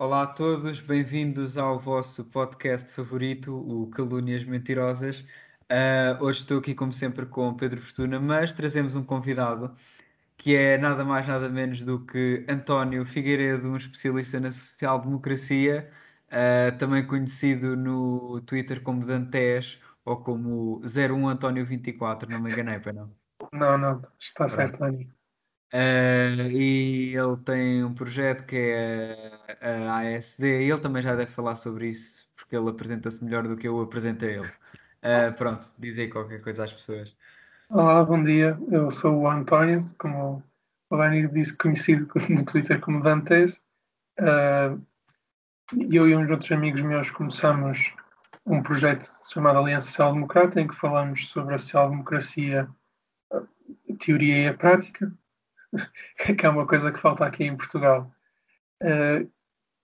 Olá a todos, bem-vindos ao vosso podcast favorito, o Calúnias Mentirosas. Uh, hoje estou aqui, como sempre, com Pedro Fortuna, mas trazemos um convidado que é nada mais, nada menos do que António Figueiredo, um especialista na social-democracia, uh, também conhecido no Twitter como Dantes ou como 01 António 24, não me enganei, para não? Não, não, está certo, António. Uh, e ele tem um projeto que é a, ASD, e ele também já deve falar sobre isso, porque ele apresenta-se melhor do que eu apresento a ele. Uh, pronto, diz aí qualquer coisa às pessoas. Olá, bom dia. Eu sou o António, como o Dani disse, conhecido no Twitter como Dantes. Uh, eu e uns outros amigos meus começamos um projeto chamado Aliança Social Democrata, em que falamos sobre a social-democracia, a teoria e a prática, que é uma coisa que falta aqui em Portugal. Uh,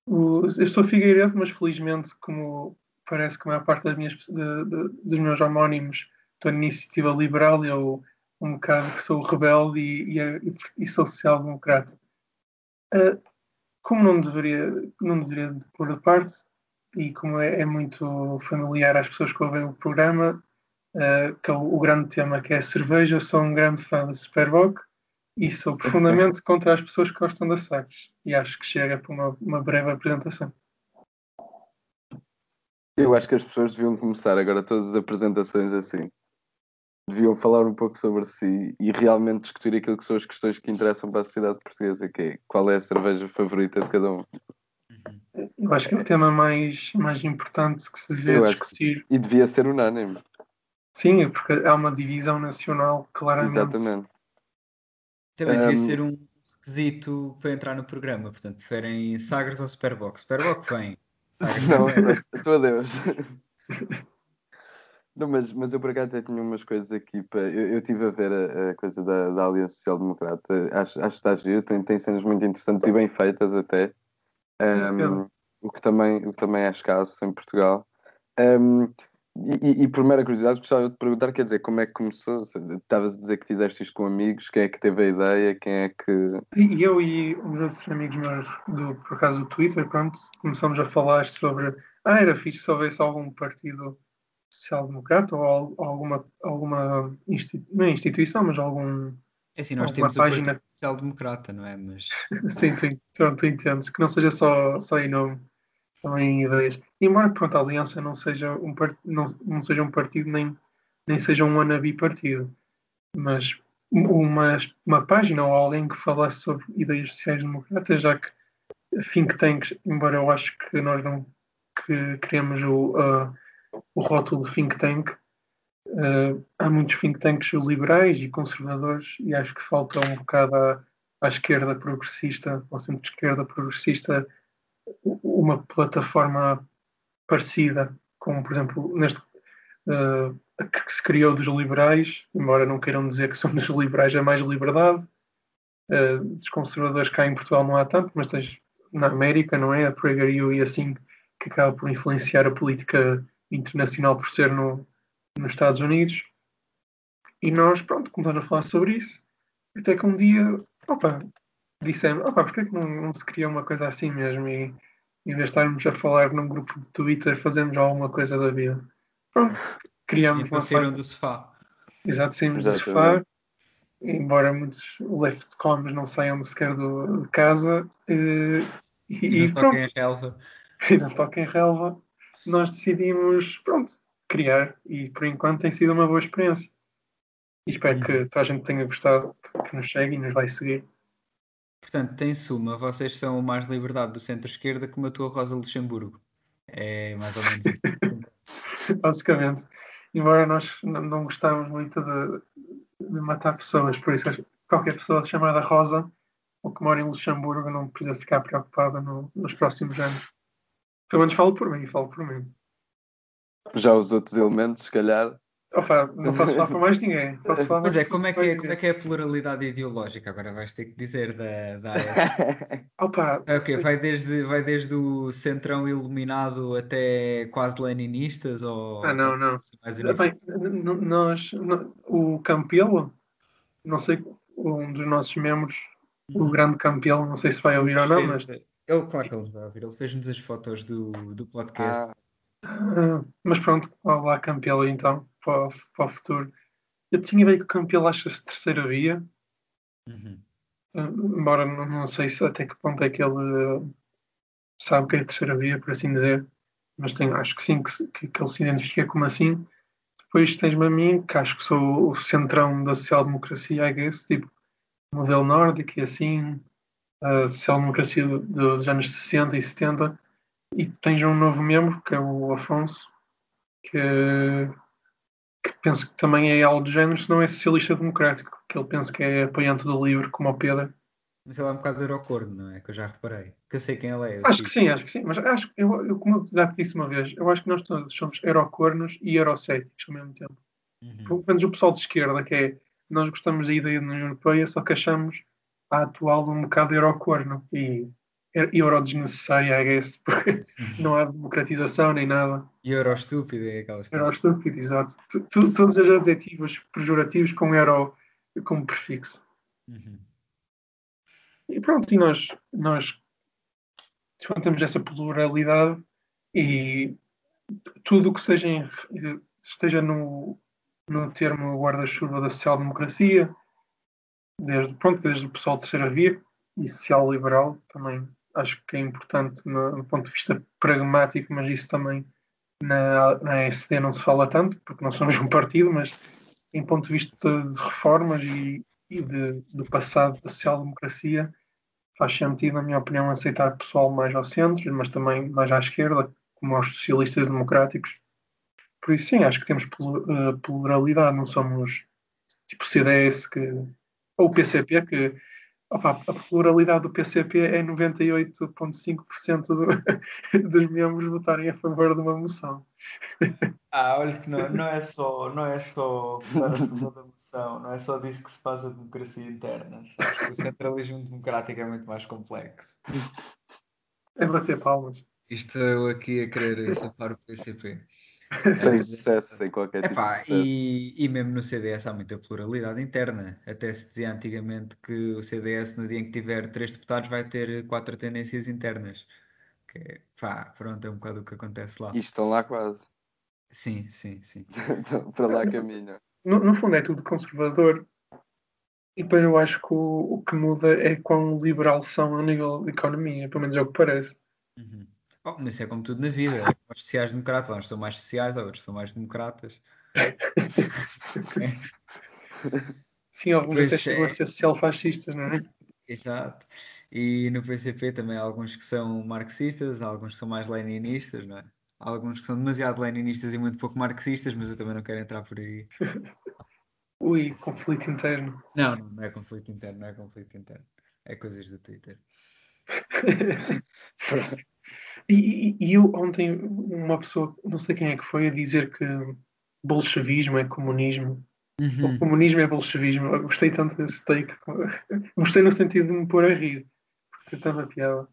o, eu estou Figueiredo, mas felizmente, como parece que a maior parte das minhas, de, de, dos meus homónimos estou na iniciativa liberal, eu um bocado que sou rebelde e, e, e sou social-democrata. Uh, como não deveria, não deveria pôr de parte, e como é, é, muito familiar às pessoas que ouvem o programa, uh, que é o, o, grande tema que é cerveja, eu sou um grande fã da Superboc e sou profundamente contra as pessoas que gostam da Sagres. E acho que chega para uma, uma breve apresentação. Eu acho que as pessoas deviam começar agora todas as apresentações assim. Deviam falar um pouco sobre si e realmente discutir aquilo que são as questões que interessam para a sociedade portuguesa, que é qual é a cerveja favorita de cada um. Eu acho que é o tema mais, mais importante que se devia discutir. Que... E devia ser unânime. Sim, porque há uma divisão nacional, claramente. Exatamente. Também devia um... ser um requisito para entrar no programa. Portanto, preferem Sagres ou Superbox? Superbox vem. Sagres não, é, estou a Deus. Não, mas, mas eu por acaso até tinha umas coisas aqui para. Eu, eu estive a ver a, a coisa da, da Aliança Social Democrata, acho, acho que está giro, tem, tem cenas muito interessantes e bem feitas até. Um, o, que também, o que também é escasso em Portugal. Um, e, e, por mera curiosidade, gostava de te perguntar, quer dizer, como é que começou? Estavas a dizer que fizeste isto com amigos, quem é que teve a ideia, quem é que... E eu e os outros amigos meus, do, por acaso do Twitter, pronto, começamos a falar sobre, ah, era fixe se houvesse algum partido social-democrata ou alguma, alguma institu não é instituição, mas algum... É assim, nós temos página... o social-democrata, não é? Mas... Sim, tu, tu, tu entendes, que não seja só, só em nome também ideias. Embora pronto, a Aliança não seja um, part... não, não seja um partido nem, nem seja um wannabe partido, mas uma, uma página ou alguém que falasse sobre ideias sociais-democratas, já que think tanks, embora eu acho que nós não que queremos o, uh, o rótulo think tank, uh, há muitos think tanks liberais e conservadores e acho que falta um bocado à, à esquerda progressista, ao centro-esquerda progressista, uma plataforma parecida, como por exemplo neste uh, que se criou dos liberais, embora não queiram dizer que somos liberais, é mais liberdade. Uh, dos conservadores cá em Portugal não há tanto, mas tens na América, não é? A PragerU e assim, que acaba por influenciar a política internacional por ser no, nos Estados Unidos. E nós, pronto, começamos a falar sobre isso. Até que um dia, opa, dissemos, opa, porquê que não, não se cria uma coisa assim mesmo? E em vez de estarmos a falar num grupo de Twitter, fazemos alguma coisa da vida. Pronto, criamos uma saíram do sofá. Exato, saímos do sofá, embora muitos leftcoms não saiam sequer do, de casa. E, e, e não pronto. em relva. E não toquem relva. Nós decidimos, pronto, criar e por enquanto tem sido uma boa experiência. E espero que toda a gente tenha gostado, que nos segue e nos vai seguir. Portanto, em suma, vocês são o mais liberdade do centro-esquerda como a tua Rosa Luxemburgo. É mais ou menos isso. Basicamente. Embora nós não gostávamos muito de, de, matar pessoas, por isso qualquer pessoa chamada Rosa ou que mora em Luxemburgo não precisa ficar preocupada no, nos próximos anos. Pelo menos falo por mim, falo por mim. Já os outros elementos, se calhar, Opa, não posso falar para mais ninguém. Posso falar pois é, como é, que é, como é que é a pluralidade ideológica? Agora vais ter que dizer da, da AS. Opa, é, okay, vai, desde, vai desde o centrão iluminado até quase leninistas? Ou, ah, não, não. Bem, nós, o Campelo, não sei, um dos nossos membros, o grande Campelo, não sei se vai ouvir ou não, mas Ele, claro que ele vai ouvir, ele fez-nos as fotos do, do podcast. Ah, mas pronto, vá lá Campelo então, para, o- para o futuro. Eu tinha ideia que o Campelo acha-se terceira via, Uhum. ah, embora não, não sei se até que ponto é que ele ah, sabe o que é a terceira via, por assim dizer, mas tenho, acho que sim, que, que, que ele se identifica como assim. Depois tens-me a mim, que acho que sou o centrão da social-democracia, I guess, tipo, modelo nórdico e assim, a social-democracia do- dos anos 60 e 70. E tens um novo membro, que é o Afonso, que, que penso que também é algo do género, se não é socialista democrático, que ele pensa que é apoiante do livro, como o Pedro. Mas ele é um bocado eurocorno, não é? Que eu já reparei. Que eu sei quem ele é. Acho que sigo. sim, acho que sim, mas acho, eu, eu, como eu já te disse uma vez, eu acho que nós todos somos eurocornos e eurocéticos ao mesmo tempo. Uhum. Pelo menos o pessoal de esquerda, que é nós gostamos da ideia da União Europeia, só que achamos a atual um bocado eurocorno e euro desnecessária, I guess, porque não há democratização nem nada. E euro estúpido é aquelas Euro coisas. estúpido, exato. Tu- tu- todos os adjetivos pejorativos com euro como prefixo. Uhum. E pronto, e nós, nós temos essa pluralidade e tudo o que seja em- esteja no, no termo guarda-chuva da social-democracia, desde, pronto, desde o pessoal de terceira via e social-liberal, também acho que é importante no, no ponto de vista pragmático, mas isso também na, na SD não se fala tanto, porque não somos um partido, mas em ponto de vista de reformas e, e de, do passado da social-democracia, faz sentido, na minha opinião, aceitar pessoal mais ao centro, mas também mais à esquerda, como aos socialistas democráticos. Por isso, sim, acho que temos eh, pluralidade, não somos tipo CDS que, ou PCP, que opa, a pluralidade do PCP é 98,5% do, dos membros votarem a favor de uma moção. Ah, olha que não, não é só, não é só votar a favor da moção, não é só disso que se faz a democracia interna. Sabes o centralismo democrático é muito mais complexo. É bater palmas. Isto eu aqui a querer safar o PCP. Sem sucesso, sem qualquer tipo de Epá, sucesso. e, e mesmo no CDS há muita pluralidade interna. Até se dizia antigamente que o CDS, no dia em que tiver três deputados, vai ter quatro tendências internas. Que, é, pá, pronto, é um bocado o que acontece lá. E estão lá quase. Sim, sim, sim. Para lá caminham. No, no fundo é tudo conservador. E depois eu acho que o, o que muda é quão liberal são a nível de economia, pelo menos é o que parece. Uhum. Oh, mas isso é como tudo na vida. Os sociais-democratas, uns são mais sociais, outros são mais democratas. Sim, alguns até chegam é. a ser social-fascistas, não é? Exato. E no PCP também há alguns que são marxistas, há alguns que são mais leninistas, não é? Há alguns que são demasiado leninistas e muito pouco marxistas, mas eu também não quero entrar por aí. Ui, conflito interno. Não, não, não é conflito interno, não é conflito interno. É coisas do Twitter. E, e- eu ontem, uma pessoa, não sei quem é que foi, a dizer que bolchevismo é comunismo. Uhum. O comunismo é bolchevismo. Eu gostei tanto desse take. Gostei no sentido de me pôr a rir. Porque tem tanta piada.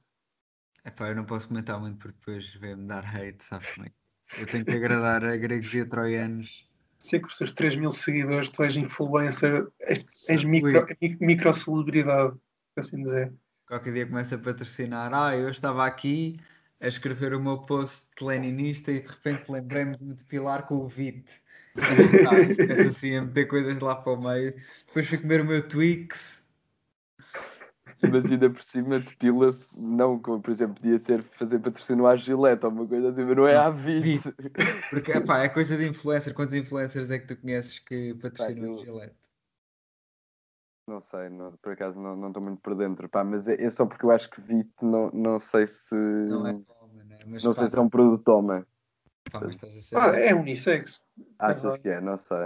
Epá, eu não posso comentar muito porque depois vem-me dar hate, sabes como é? que- Eu tenho que agradar a gregos e a troianos. Sei que os seus 3 mil seguidores, tu és influencer, és, és micro, mi- micro-celebridade, assim dizer. Qualquer dia começa a patrocinar. Ah, eu estava aqui a escrever o meu post leninista e de repente lembrei-me de me depilar com o VIT. Começo assim a meter coisas lá para o meio. Depois fui comer o meu Twix. Mas ainda por cima depila-se, não como por exemplo podia ser fazer patrocínio à Gillette ou uma coisa assim, mas não é à VIT. Porque epá, é coisa de influencer. Quantos influencers é que tu conheces que patrocinam o Gillette? Não sei, não- por acaso não não estou muito por dentro, pá, mas é, é só porque eu acho que VIT não, não sei se Não é não, né? Mas, sei pá, se é um produto homem. pá, mas estás a ser. Ah, é unissex. Achas que é? Não sei.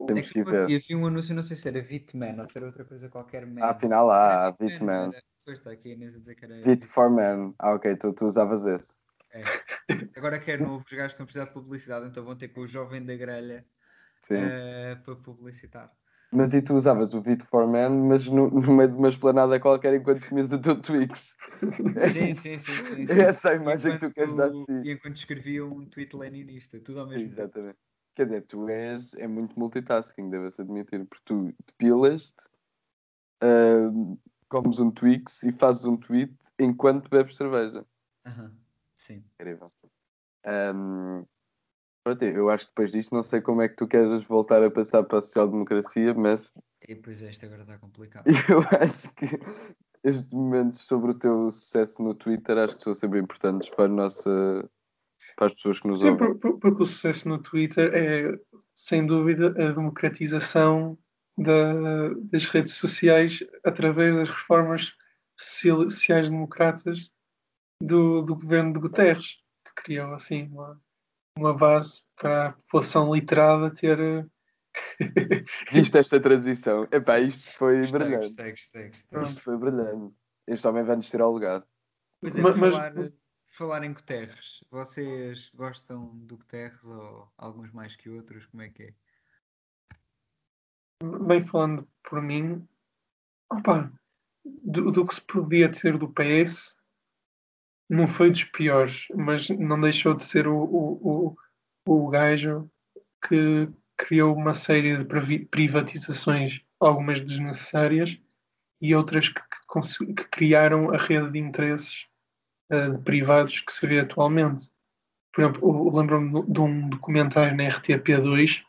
É Temos que que ir eu ver. vi- vi um anúncio, não sei se era Vitman ou se era outra coisa qualquer. Man. Ah, afinal há, Era Vitman. era- Pois está aqui a Inês a dizer que era. Vit for Men. Ah, ok, tu, tu usavas esse. É. Agora que é novo, os gajos estão a precisar de publicidade, então vão ter com o jovem da grelha Sim. eh, para publicitar. Mas e tu usavas o Vit for Men, mas no, no meio de uma esplanada qualquer enquanto comias o teu Twix. Sim, sim, sim. sim, sim. É essa a imagem que tu queres dar de Enquanto- ti. E enquanto escrevia um tweet leninista, tudo ao mesmo tempo. Exatamente. Quer dizer, tu és é muito multitasking, deve-se admitir, porque tu depilas-te, ahm, comes um Twix e fazes um tweet enquanto bebes cerveja. Sim. Incrível. Um, pronto, eu acho que depois disto não sei como é que tu queres voltar a passar para a social-democracia, mas E depois este agora está complicado. eu acho que estes momentos sobre o teu sucesso no Twitter acho que são sempre importantes para a nossa para as pessoas que nos Sim, ouvem. por- porque o sucesso no Twitter é, sem dúvida, a democratização da- das redes sociais através das reformas socia- sociais-democratas do, do governo de Guterres, que criou assim uma, uma base para a população literada ter. eh, Viste esta transição? Epá, isto foi Gostei, brilhante. gostei, gostei, gostei. Isto foi brilhante. Este homem vai-nos tirar o lugar. Pois é, mas- falar, por falar em Guterres, vocês gostam do Guterres ou alguns mais que outros? Como é que é? bem falando por mim, opa, do, do que se podia ter do PS, não foi dos piores, mas não deixou de ser o, o, o, o gajo que criou uma série de privatizações, algumas desnecessárias, e outras que, que que criaram a rede de interesses eh, de privados que se vê atualmente. Por exemplo, lembro-me de um documentário na RTP2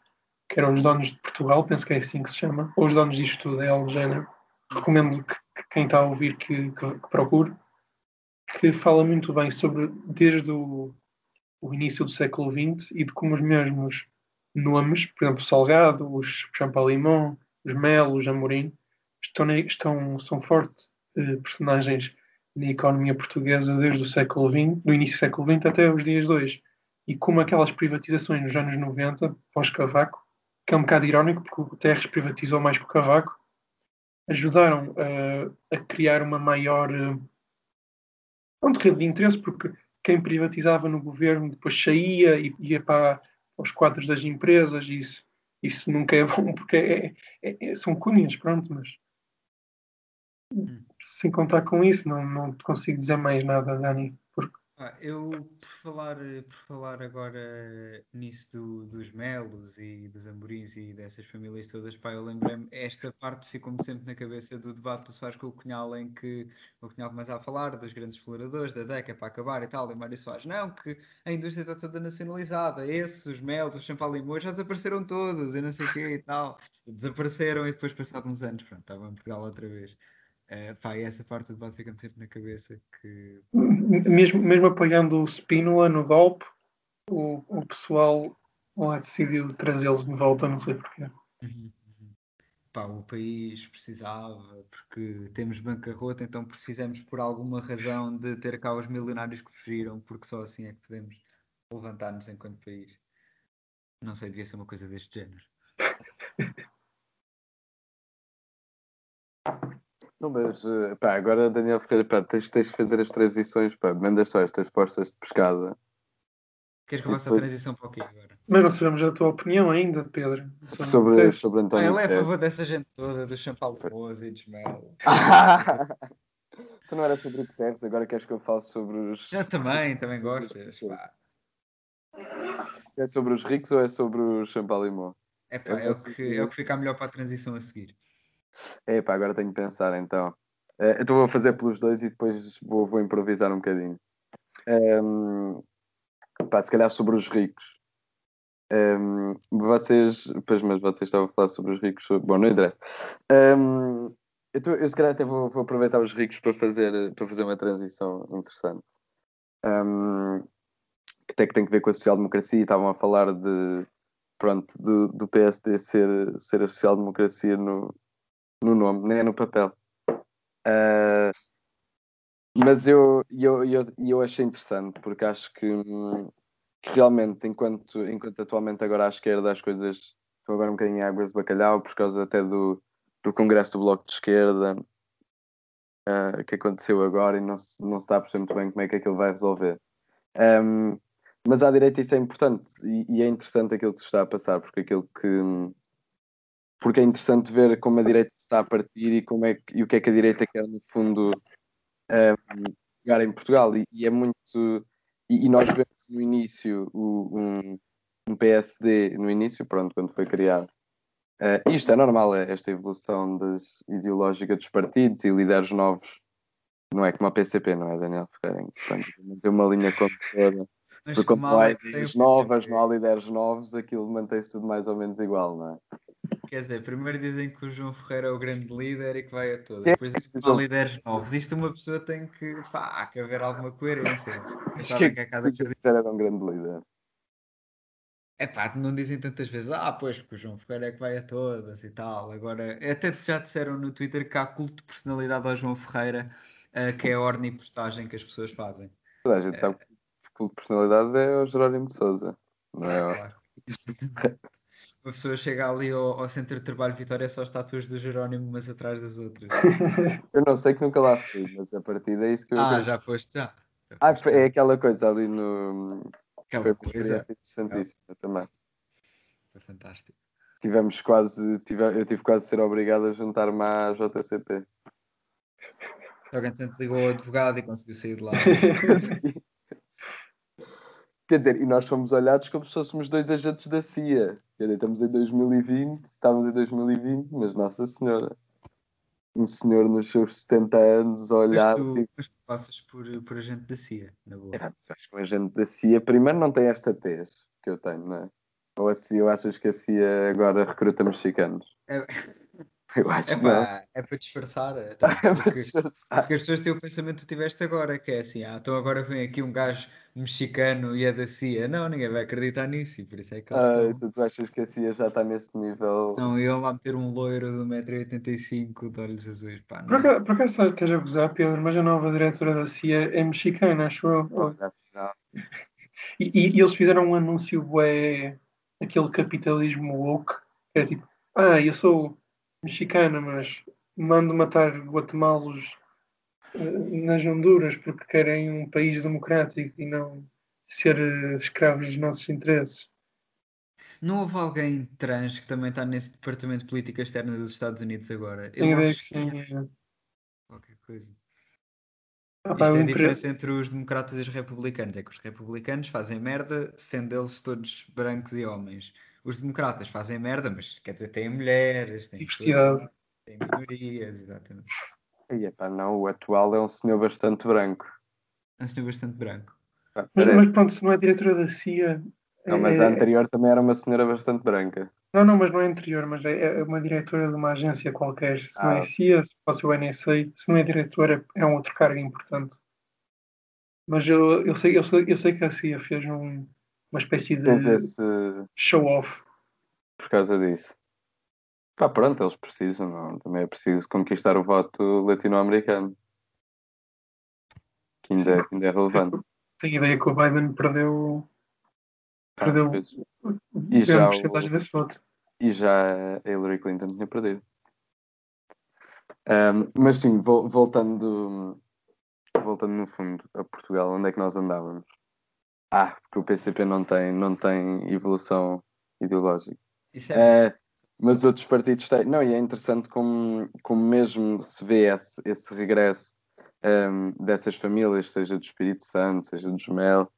que eram os donos de Portugal, penso que é assim que se chama, ou os donos disto tudo, é algo do género. Recomendo que, que quem está a ouvir que- que procure, que fala muito bem sobre desde o, o início do século XX e de como os mesmos nomes, por exemplo, Salgado, os Champalimau, os Melo, os Amorim, estão, estão, são fortes eh, personagens na economia portuguesa desde o século XX, do início do século XX até os dias de hoje. E como aquelas privatizações nos anos 90, pós-Cavaco, que é um bocado irónico, porque o Guterres privatizou mais que o Cavaco, ajudaram eh, a criar uma maior. eh, um terreno de interesse, porque quem privatizava no governo depois saía e ia para, os quadros das empresas, e isso, isso nunca é bom, porque é- é- é- são cunhas, pronto, mas. Sem contar com isso, não, não te consigo dizer mais nada, Dani. Ah, eu, por falar, por falar agora nisso do- dos Melos e dos Amorins e dessas famílias todas, pá, eu lembrei-me, esta parte ficou-me sempre na cabeça do debate do Soares com o Cunhal, em que o Cunhal começa a falar dos grandes exploradores, da DECA para acabar e tal, e Mário Soares, não, que a indústria está toda nacionalizada, esses, os Melos, os Champalimous, já desapareceram todos, e não sei o quê e tal. Desapareceram e depois, passado uns anos, pronto, estavam em Portugal outra vez. Pá, e essa parte do debate fica-me sempre na cabeça que mesmo, mesmo apoiando o Spínola no golpe, o, o pessoal lá decidiu trazê-los de volta, não sei porquê. Uhum, uhum. Pá, o país precisava, porque temos bancarrota, então precisamos por alguma razão de ter cá os milionários que fugiram, porque só assim é que podemos levantar-nos enquanto país. Não sei, devia ser uma coisa deste género. Não, mas eh, pá, agora Daniel Ferreira, pá, tens, tens de fazer as transições, pá, manda só estas postas de pescada. Queres que eu faça a transição para o quê agora? Mas não sabemos a tua opinião ainda, Pedro. Sobre, Sobre, Guterres. sobre Ah, António ele é a favor dessa gente toda, do Champalmoso e de Mel. tu não era sobre o Guterres, agora queres que eu fale sobre os. Já também, também gostas. Pá. É sobre os ricos ou é sobre o Champalimau? É, pá, Eu é, o que, é o que fica melhor para a transição a seguir. É pá, agora tenho que pensar então. Eh, então vou fazer pelos dois e depois vou, vou improvisar um bocadinho. Ehm, pá, se calhar sobre os ricos. Ehm, vocês, pois, mas vocês estavam a falar sobre os ricos. sobre- Bom, não interessa. Ehm, eu, tô- eu se calhar até vou, vou aproveitar os ricos para fazer, para fazer uma transição interessante. Ehm, que até que tem que ver com a social-democracia estavam a falar de pronto, do, do PSD ser, ser a social-democracia no, no nome, nem no papel. Ah, mas eu, eu, eu, eu achei interessante porque acho que, hum, que realmente, enquanto, enquanto atualmente agora à esquerda as coisas estão agora um bocadinho em águas de bacalhau, por causa até do, do Congresso do Bloco de Esquerda ah, que aconteceu agora e não se, não se está a perceber muito bem como é que aquilo vai resolver. Ahm, mas à direita isso é importante e, e é interessante aquilo que se está a passar, porque aquilo que porque é interessante ver como a direita está a partir e como é que, e o que é que a direita quer no fundo um, jogar em Portugal e, e é muito e, e nós vemos no início o, um, um PSD no início, pronto, quando foi criado Uh, isto é normal, é esta evolução das, ideológica dos partidos e líderes novos Não é como a PCP, não é, Daniel Ferreira? Portanto, manter uma linha condutora. Porque como não há tem ideias novas, não há líderes novos, aquilo mantém-se tudo mais ou menos igual, não é? Quer dizer, primeiro dizem que o João Ferreira é o grande líder e que vai a todas. É Depois dizem que disse o não há João- líderes novos. Isto uma pessoa tem que. Pá, há que haver alguma coerência. Sabem que que é é cada era um grande líder? É pá, não dizem tantas vezes, ah, pois, porque o João Ferreira é que vai a todas e tal. Agora, até já disseram no Twitter que há culto de personalidade ao João Ferreira, eh, que é a ornipostagem que as pessoas fazem. Toda a gente sabe que o de personalidade é o Jerónimo de Souza. Não é? Claro. Uma pessoa chega ali ao, ao Centro de Trabalho Vitória, só estátuas do Jerónimo umas atrás das outras. Eu não sei que nunca lá fui, mas a partir daí isso que eu Ah, já foste, já. Já Ah, foste, foi- é aquela coisa ali no. Foi Aquela uma coisa. interessantíssima também. Foi fantástico. Tivemos quase. Tive, eu tive quase de ser obrigado a juntar-me à JCP. Alguém tanto ligou ao advogado e conseguiu sair de lá. Quer dizer, e nós fomos olhados como se fôssemos dois agentes da CIA. Dizer, estamos em 2020, estávamos em 2020, mas Nossa Senhora. Um senhor nos seus 70 anos a Mas olhar. tu, tipo, mas tu passas por, por agente da CIA, na boa. "Ah, mas acho que um agente da CIA, primeiro, não tem esta tez que eu tenho, não é? Ou a CIA, ou achas que a CIA agora recruta mexicanos? É- Eu acho É que pá, é para disfarçar. então, É para porque, disfarçar. porque as pessoas têm o pensamento que tu tiveste agora, que é assim, ah, então agora vem aqui um gajo mexicano e é da CIA. Não, ninguém vai acreditar nisso, e por isso é que eles Ah, estão. tu achas que a CIA já está nesse nível? Não, iam lá meter um loiro de 1,85m de olhos azuis. Pá, Por não. acaso, por acaso estás- a gozar, Pedro, mas a nova diretora da CIA é mexicana, acho eu. E, e- e eles fizeram um anúncio bué, aquele capitalismo woke, que era tipo, ah, eu sou mexicana, mas mando matar guatemalos nas Honduras porque querem um país democrático e não ser eh, escravos dos nossos interesses. Não houve alguém trans que também está nesse departamento de política externa dos Estados Unidos agora? Tenho Eu acho que sim. é. Qualquer coisa. Ah, pá, Isto é a diferença entre os democratas e os republicanos. É que os republicanos fazem merda, sendo eles todos brancos e homens. Os democratas fazem merda, mas quer dizer, têm mulheres, têm pessoas, têm minorias, exatamente. Aí, epá, não, o atual é um senhor bastante branco. É um senhor bastante branco. Mas, mas pronto, se não é diretora da CIA. Não, mas é- a anterior também era uma senhora bastante branca. Não, não, mas não é anterior, mas é, é uma diretora de uma agência qualquer. Se não Ah. é CIA, se pode ser o NSA, se não é diretora, é um outro cargo importante. Mas eu, eu, sei, eu, sei, eu sei que a CIA fez um- uma espécie de esse show-off. por causa disso. Pá, pronto, eles precisam, não? Também é preciso conquistar o voto latino-americano. Que ainda, que ainda é relevante. Tenho ideia que o Biden perdeu, Ah, perdeu pois. grande já o- porcentagem desse voto. E já a Hillary Clinton tinha perdido. Ahm, mas sim, vol- voltando, voltando no fundo a Portugal, onde é que nós andávamos? Ah, porque o PCP não tem, não tem evolução ideológica. Isso é. É, mas outros partidos têm. Não, e é interessante como, como mesmo se vê esse, esse regresso ahm, dessas famílias, seja do Espírito Santo, seja dos Mel.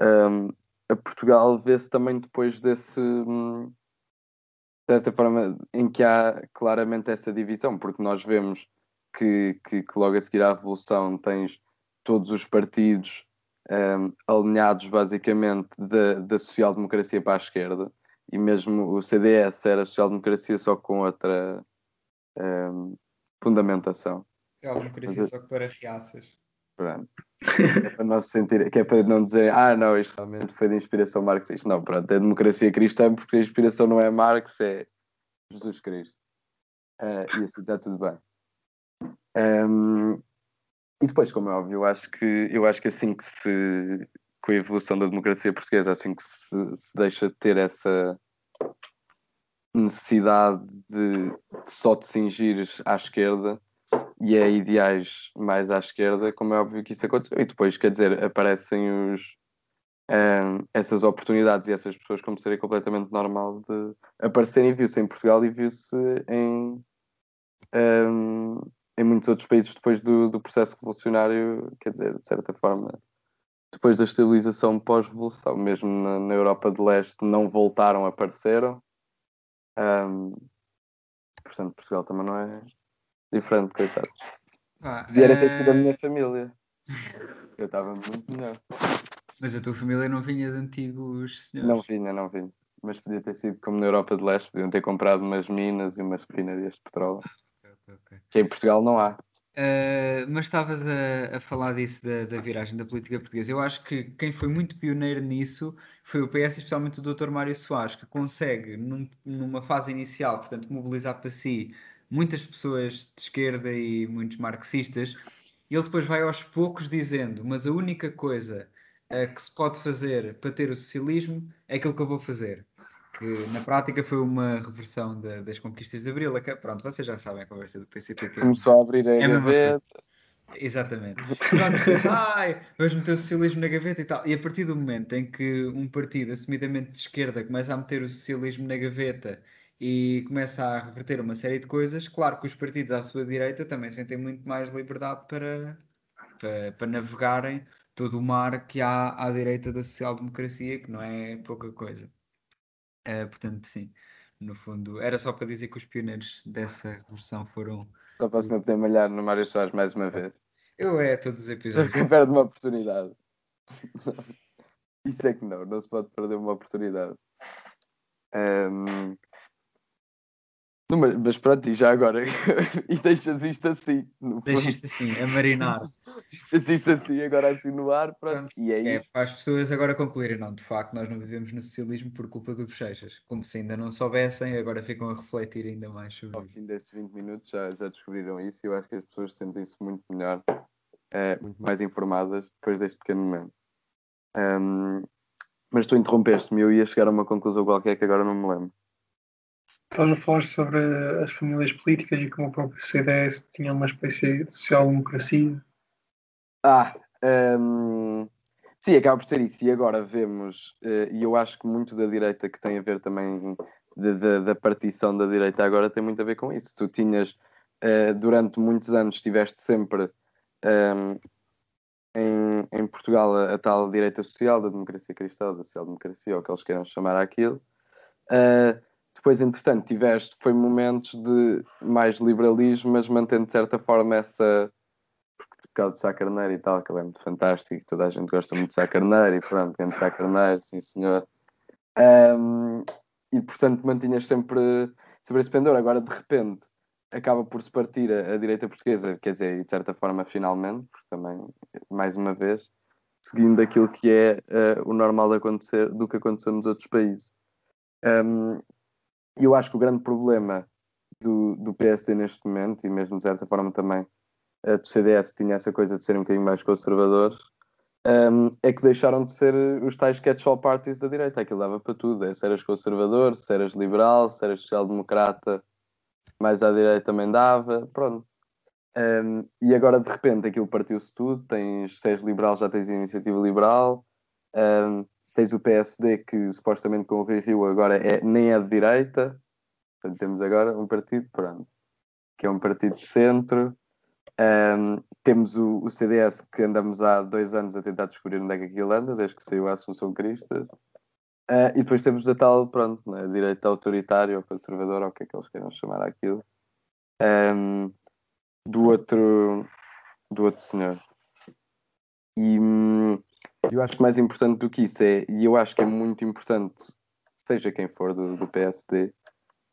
ahm, a Portugal vê-se também depois desse. hum, de certa forma, em que há claramente essa divisão, porque nós vemos que, que, que logo a seguir à Revolução tens todos os partidos ahm, alinhados basicamente da, da social-democracia para a esquerda e mesmo o CDS era social-democracia só com outra ahm, fundamentação. É a democracia mas só que para reaças. Pronto. É para não se sentir, que é para não dizer, ah, não, isto realmente foi de inspiração marxista. Não, pronto, é democracia cristã porque a inspiração não é Marx, é Jesus Cristo. Ah, e assim está tudo bem. Ahm, e depois, como é óbvio, eu acho que, eu acho que assim que se, com a evolução da democracia portuguesa, assim que se, se deixa de ter essa necessidade de, só te cingires à esquerda e a ideais mais à esquerda, como é óbvio que isso aconteceu. E depois, quer dizer, aparecem os, ehm, essas oportunidades e essas pessoas como seria completamente normal de aparecerem. Viu-se em Portugal e viu-se em, ehm, em muitos outros países depois do, do processo revolucionário, quer dizer, de certa forma, depois da estabilização pós-revolução, mesmo na, na Europa de Leste, não voltaram, apareceram. Ehm, portanto, Portugal também não é diferente, coitados. Ah, Podia ter sido a minha família. Eu estava muito melhor. Mas a tua família não vinha de antigos senhores? Não vinha, não vinha. Mas podia ter sido como na Europa de Leste, podiam ter comprado umas minas e umas refinarias de petróleo. Okay, okay. Que em Portugal não há. Uh, mas estavas a, a, falar disso da, da, viragem da política portuguesa. Eu acho que quem foi muito pioneiro nisso foi o PS, especialmente o Dr. Mário Soares, que consegue, num, numa fase inicial, portanto, mobilizar para si muitas pessoas de esquerda e muitos marxistas, e ele depois vai aos poucos dizendo: Mas a única coisa uh, que se pode fazer para ter o socialismo é aquilo que eu vou fazer que na prática foi uma reversão das conquistas de Abril. Que, pronto, vocês já sabem a conversa do PCP. Começou a abrir a é gaveta. Exatamente. Pronto, ai, vamos meter o socialismo na gaveta e tal. E a partir do momento em que um partido assumidamente de esquerda começa a meter o socialismo na gaveta e começa a reverter uma série de coisas, claro que os partidos à sua direita também sentem muito mais liberdade para, para, para navegarem todo o mar que há à direita da social-democracia, que não é pouca coisa. Uh, portanto, sim, no fundo, era só para dizer que os pioneiros dessa revolução foram. Só posso não poder malhar no Mário Soares mais uma vez. Eu é, todos os episódios. Só que perde uma oportunidade. Isso é que não, não se pode perder uma oportunidade. Um, não, mas, mas pronto, e já agora, e deixas isto assim. Deixas isto assim, a marinar. deixas isto assim, agora assim no ar, pronto. pronto e é, é para as pessoas agora concluírem, não, de facto, nós não vivemos no socialismo por culpa do Bochechas. Como se ainda não soubessem, agora ficam a refletir ainda mais sobre Ao fim destes 20 minutos já, já descobriram isso e eu acho que as pessoas sentem-se muito melhor, é, muito mais informadas depois deste pequeno momento. Um, mas tu interrompeste-me eu ia chegar a uma conclusão qualquer que agora não me lembro. Estavas a falar sobre as famílias políticas e como o próprio CDS tinha uma espécie de social-democracia. Ah, um, sim, acaba por ser isso. E agora vemos, uh, e eu acho que muito da direita que tem a ver também de, de, da partição da direita agora tem muito a ver com isso. Tu tinhas, uh, durante muitos anos, estiveste sempre um, em, em Portugal a, a, tal direita social, da democracia cristã, da social-democracia, ou que eles queiram chamar aquilo. Uh, depois, entretanto, tiveste, foi momentos de mais liberalismo, mas mantendo de certa forma essa. Porque por causa de Sá Carneiro e tal, que é muito fantástico, toda a gente gosta muito de Sá Carneiro, e pronto, grande Sá Carneiro, sim senhor. Um, e portanto mantinhas sempre, sempre esse pendor. Agora, de repente, acaba por se partir a, a, direita portuguesa, quer dizer, e de certa forma, finalmente, porque também, mais uma vez, seguindo aquilo que é uh, o normal de acontecer, do que aconteceu nos outros países. Um, eu acho que o grande problema do, do PSD neste momento, e mesmo de certa forma também a do CDS tinha essa coisa de serem um bocadinho mais conservadores, um, é que deixaram de ser os tais catch-all parties da direita. Aquilo dava para tudo. É, se eras conservador, se eras liberal, se eras social-democrata, mais à direita também dava. Pronto. Um, e agora, de repente, aquilo partiu-se tudo. Tens, se és liberal, já tens iniciativa liberal. Um, tens o PSD que supostamente com o Rio Rio agora é, nem é de direita, portanto temos agora um partido, pronto, que é um partido de centro. Um, temos o, o, CDS que andamos há dois anos a tentar descobrir onde é que aquilo anda, desde que saiu a Assunção Cristas. Uh, e depois temos a tal, pronto, né, direita autoritária ou conservadora, ou o que é que eles queiram chamar aquilo, um, do outro do outro senhor. E, hum, eu acho que mais importante do que isso é, e eu acho que é muito importante, seja quem for do, do PSD,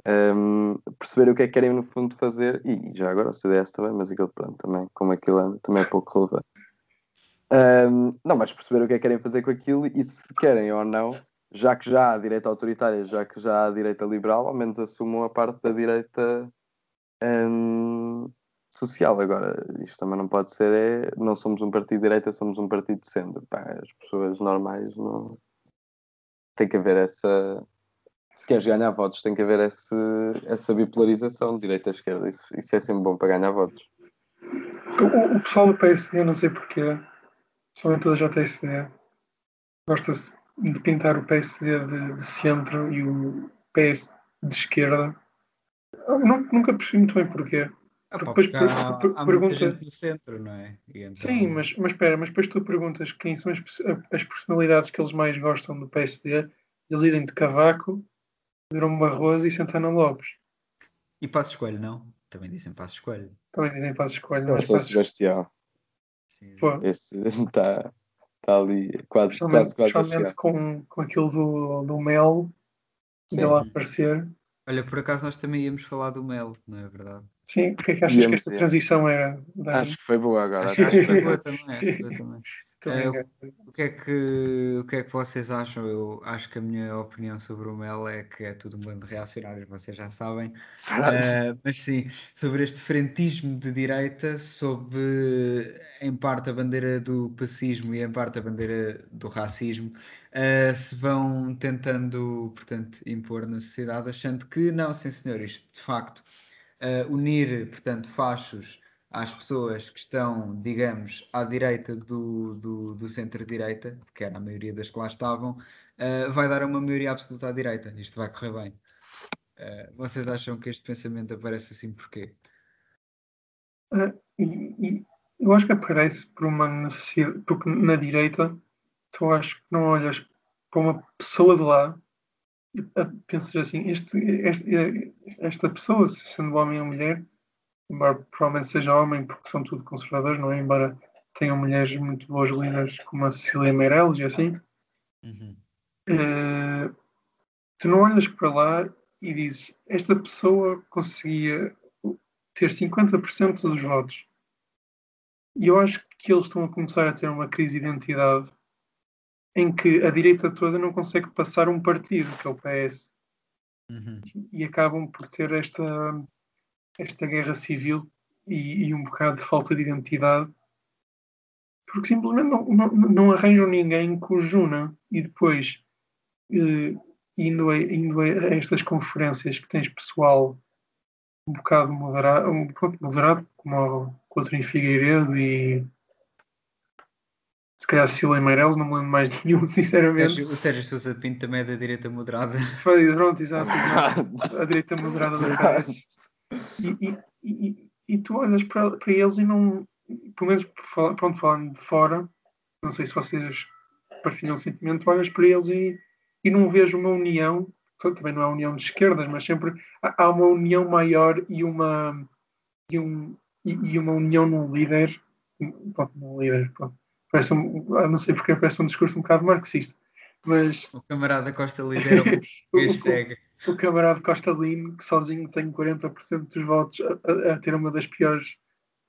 um, perceber o que é que querem no fundo fazer, e já agora o CDS também, mas aquele pronto, também, como aquilo anda, também é pouco relevante. Um, não, mas perceber o que é que querem fazer com aquilo e se querem ou não, já que já há direita autoritária, já que já há direita liberal, ao menos assumam a parte da direita um, social. Agora, isto também não pode ser, é, não somos um partido de direita, somos um partido de centro. Pá, as pessoas normais não. Tem que haver essa. Se queres ganhar votos, tem que haver esse, essa bipolarização de direita a esquerda. Isso, isso é sempre bom para ganhar votos. O, o pessoal do PSD, não sei porquê, principalmente da JSD, gosta-se de pintar o PSD de, de, centro e o PS de esquerda. Eu nunca percebi muito bem porquê. Ah, depois per, há, há pergunta... no centro, não é? Então... Sim, mas, mas espera, mas depois tu perguntas quem são as, as personalidades que eles mais gostam do PSD, eles dizem de Cavaco, Durão Barroso e Santana Lopes. E Passo Escolho, não? também dizem Passos Coelho. Também dizem Passos Coelho. É o mas São Passos- Sebastião. Sim. Pô, Esse está tá ali quase, quase, quase a especialmente chegar. com, com aquilo do, do Mel, lá aparecer. Olha, por acaso nós também íamos falar do Mel, não é verdade? Sim, o que é que achas que esta é. transição era? Dani? Acho que foi boa agora. Acho que que foi boa também, É, brincar. O que, é que, o que é que vocês acham? Eu acho que a minha opinião sobre o Mel é que é tudo um bando de reacionários, vocês já sabem. Uh, mas sim, sobre este frentismo de direita, sob em parte a bandeira do pacismo e em parte a bandeira do racismo, uh, se vão tentando, portanto, impor na sociedade, achando que não, sim senhor, isto de facto uh, unir, portanto, fachos às pessoas que estão, digamos, à direita do, do, do centro-direita, que era a maioria das que lá estavam, uh, vai dar uma maioria absoluta à direita. Isto vai correr bem. Uh, vocês acham que este pensamento aparece assim porquê? E, eu acho que aparece por uma necessidade, porque na direita tu acho que não olhas para uma pessoa de lá pensas assim, este, este- esta pessoa, sendo homem ou mulher, embora provavelmente seja homem, porque são tudo conservadores, não é? Embora tenham mulheres muito boas líderes como a Cecília Meirelles e assim, Uhum. eh, tu não olhas para lá e dizes esta pessoa conseguia ter 50% dos votos. E eu acho que eles estão a começar a ter uma crise de identidade em que a direita toda não consegue passar um partido, que é o PS, Uhum. e acabam por ter esta, esta guerra civil e, e um bocado de falta de identidade, porque simplesmente não, não, não arranjam ninguém que os juna. E depois, eh, indo, a, indo a estas conferências que tens pessoal um bocado moderado, um pouco moderado como o Coutinho Figueiredo e calhar Cecília Meirelles, não me lembro mais de nenhum, sinceramente. Sérgio- O Sérgio Sousa Pinto também é da direita moderada. Foi, pronto, exato, exato. A direita moderada do PS. E, e, e, e tu olhas para, para eles e não, pelo menos pronto, falando de fora, não sei se vocês partilham o sentimento, olhas para eles e, e não vejo uma união, portanto, também não é união de esquerdas, mas sempre há, há uma união maior e uma, e, um, e, e uma união num líder, pronto, num líder, pronto. Parece um, ah, não sei porque parece um discurso um bocado marxista, mas O camarada Costa lidera o o, hashtag. o camarada Costa Lino, que sozinho tem 40% dos votos, a, a- a ter uma das piores,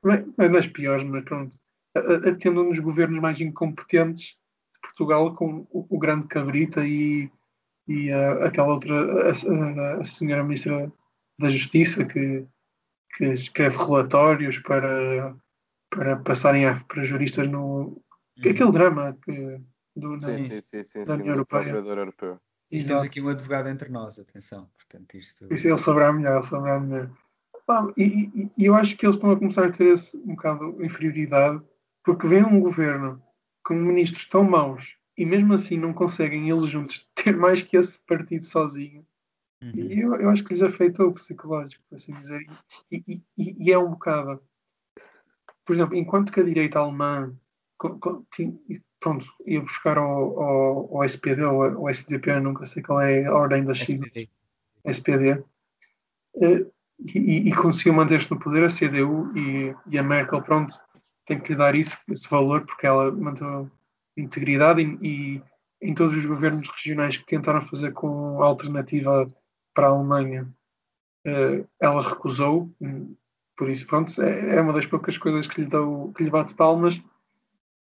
não é das piores, mas pronto, a, a- tendo um dos governos mais incompetentes de Portugal, com o, o grande Cabrita e, e aquela outra, a senhora Ministra da Justiça, que, que escreve relatórios para, para passarem a, para juristas no. Aquele drama que, do, na- Sim, sim, sim, sim, Da União Europeia. Procurador Europeu. Exato. temos aqui um advogado entre nós, atenção. Portanto, isto. Isso ele saberá melhor, ele saberá melhor. E, e- e eu acho que eles estão a começar a ter esse um bocado de inferioridade, porque vem um governo com ministros tão maus e mesmo assim não conseguem eles juntos ter mais que esse partido sozinho. Uhum. E eu, eu acho que lhes afetou o psicológico, por assim dizer. E, e- e- e é um bocado. Por exemplo, enquanto que a direita alemã pronto, ia buscar ao, ao, ao SPD ou ao SDP, nunca sei qual é a ordem das siglas. SPD. SPD, eh, e, e conseguiu manter-se no poder a CDU e, e a Merkel, pronto, tem que lhe dar isso, esse valor, porque ela manteve integridade e, e em todos os governos regionais que tentaram fazer com a alternativa para a Alemanha, eh, ela recusou, por isso, pronto, é, é uma das poucas coisas que lhe, dou, que lhe bate palmas.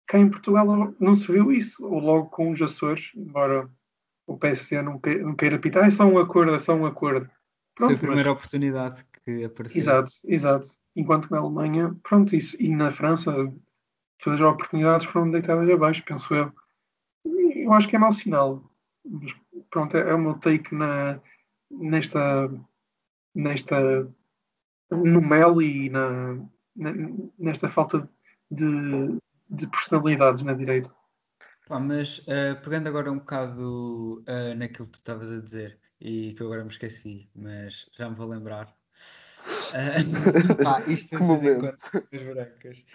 Cá em Portugal não se viu isso, ou logo com os Açores, embora o PSD não queira, não queira pitar, é só um acordo, é só um acordo. Foi a Pronto, primeira mas- oportunidade que apareceu. Exato, exato. Enquanto que na Alemanha, pronto, isso. E na França, todas as oportunidades foram deitadas abaixo, penso eu. Eu acho que é mau sinal. Mas, pronto, é, é o meu take na, nesta, nesta, no Mel e na, na- nesta falta de, de personalidades na direita. Pá, mas eh, pegando agora um bocado eh, naquilo que tu estavas a dizer e que eu agora me esqueci, mas já me vou lembrar. Eh, pá, isto Que momento. as brancas.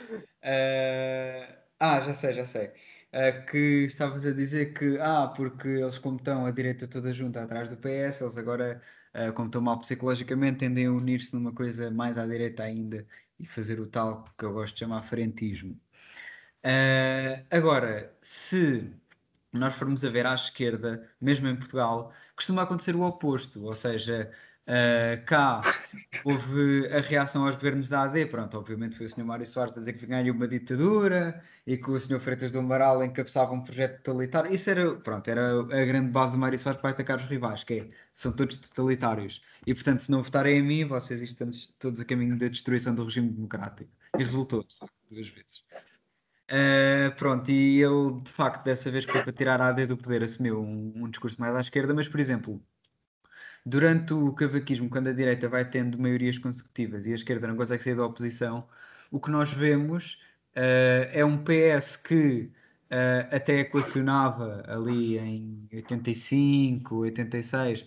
Eh, ah, já sei, já sei. uh, que estavas a dizer que, ah, porque eles como estão a direita toda junta atrás do PS, eles agora, uh, como estão mal psicologicamente, tendem a unir-se numa coisa mais à direita ainda e fazer o tal que eu gosto de chamar frentismo. Uh, agora, se nós formos a ver à esquerda, mesmo em Portugal, costuma acontecer o oposto, ou seja, uh, cá houve a reação aos governos da AD, pronto, obviamente foi o Sr. Mário Soares a dizer que vinha uma ditadura e que o Sr. Freitas do Amaral encabeçava um projeto totalitário, isso era, pronto, era a grande base do Mário Soares para atacar os rivais, que é, são todos totalitários, e portanto se não votarem em mim, vocês estamos todos a caminho da destruição do regime democrático, e resultou, de facto, duas vezes. Uh, pronto, e ele de facto dessa vez que foi para tirar a AD do poder assumiu um, um, discurso mais à esquerda, mas por exemplo, durante o cavaquismo, quando a direita vai tendo maiorias consecutivas e a esquerda não consegue sair da oposição, o que nós vemos uh, é um PS que uh, até equacionava ali em 85, 86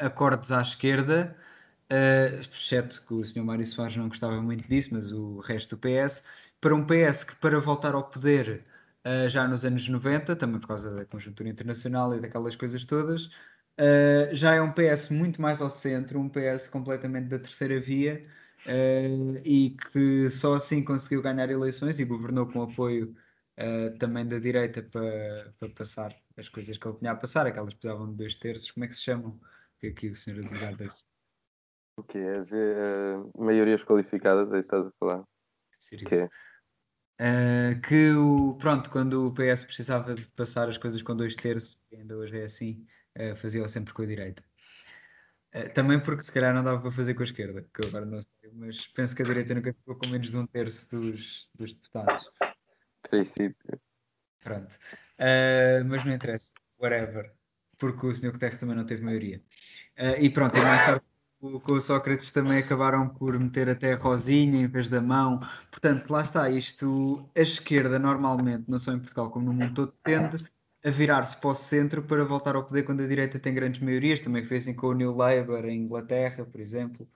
acordes à esquerda, exceto que o Sr. Mário Soares não gostava muito disso, mas o resto do PS para um PS que, para voltar ao poder uh, já nos anos 90, também por causa da conjuntura internacional e daquelas coisas todas, uh, já é um PS muito mais ao centro, um PS completamente da terceira via uh, e que só assim conseguiu ganhar eleições e governou com apoio também da direita para, para passar as coisas que ele tinha a passar, aquelas precisavam de dois terços, como é que se chamam? Que aqui o senhor advogado. O que é? maiorias qualificadas, é isso que estás a falar? Que Uh, que o, pronto, quando o PS precisava de passar as coisas com dois terços, ainda hoje é assim, uh, fazia-o sempre com a direita. Uh, também porque se calhar não dava para fazer com a esquerda, que eu agora não sei, mas penso que a direita nunca ficou com menos de um terço dos, dos deputados. Princípio. Pronto. mas não interessa, whatever, porque o Sr. Guterres também não teve maioria. e pronto, e mais tarde com o Sócrates também acabaram por meter até a rosinha em vez da mão. Portanto, lá está isto. A esquerda, normalmente, não só em Portugal como no mundo todo, tende a virar-se para o centro para voltar ao poder quando a direita tem grandes maiorias. Também foi assim com o New Labour em Inglaterra, por exemplo.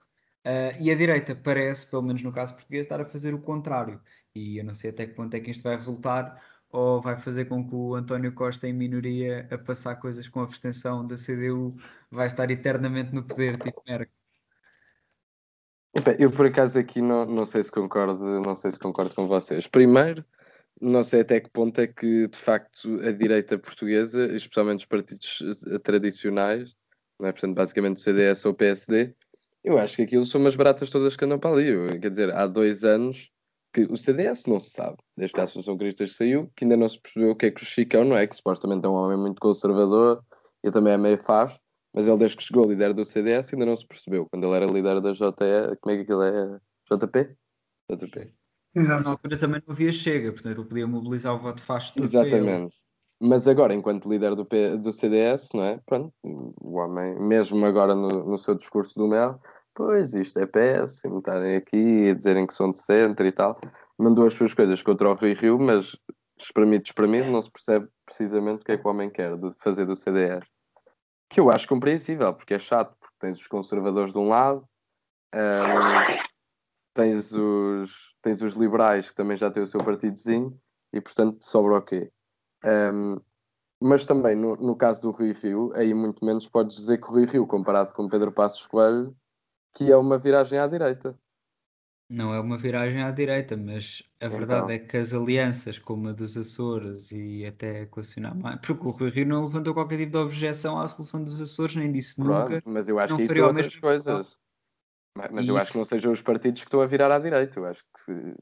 Uh, e a direita parece, pelo menos no caso português, estar a fazer o contrário. E eu não sei até que ponto é que isto vai resultar ou vai fazer com que o António Costa, em minoria, a passar coisas com a abstenção da CDU, vai estar eternamente no poder, tipo Merkel. Eu por acaso aqui não, não sei se concordo, não sei se concordo com vocês. Primeiro, não sei até que ponto é que de facto a direita portuguesa, especialmente os partidos eh, tradicionais, é? portanto basicamente o CDS ou o PSD, eu acho que aquilo são umas baratas todas que andam para ali. Eu, quer dizer, há dois anos que o CDS não se sabe, desde que a Associação Cristas saiu, que ainda não se percebeu o que é que o Chicão, não é? Que supostamente é um homem muito conservador, e também é meio faz, mas ele desde que chegou líder do CDS ainda não se percebeu. Quando ele era líder da JE, como é que aquilo é? JP? JP. Exato. Na altura também não havia Chega, portanto ele podia mobilizar o voto fácil. Exatamente. Mas agora, enquanto líder do, P, do CDS, não é? Pronto, o homem, mesmo agora no, no seu discurso do Mel, pois isto é péssimo, estarem aqui e dizerem que são de centro e tal, mandou as suas coisas contra o Rui Rio, mas espremido, espremido, não se percebe precisamente o que é que o homem quer de fazer do CDS que eu acho compreensível, porque é chato, porque tens os conservadores de um lado, um, tens, os, tens os liberais que também já têm o seu partidozinho e portanto sobra o quê? Um, mas também no, no caso do Rui Rio, aí muito menos podes dizer que o Rui Rio, comparado com Pedro Passos Coelho, que é uma viragem à direita. Não é uma viragem à direita, mas a então. verdade é que as alianças, como a dos Açores e até equacionar mais, porque o Rui Rio não levantou qualquer tipo de objeção à solução dos Açores, nem disse Pronto, nunca. Mas eu acho que isso são outras coisas. Mas, mas eu acho que não sejam os partidos que estão a virar à direita. Eu acho que se...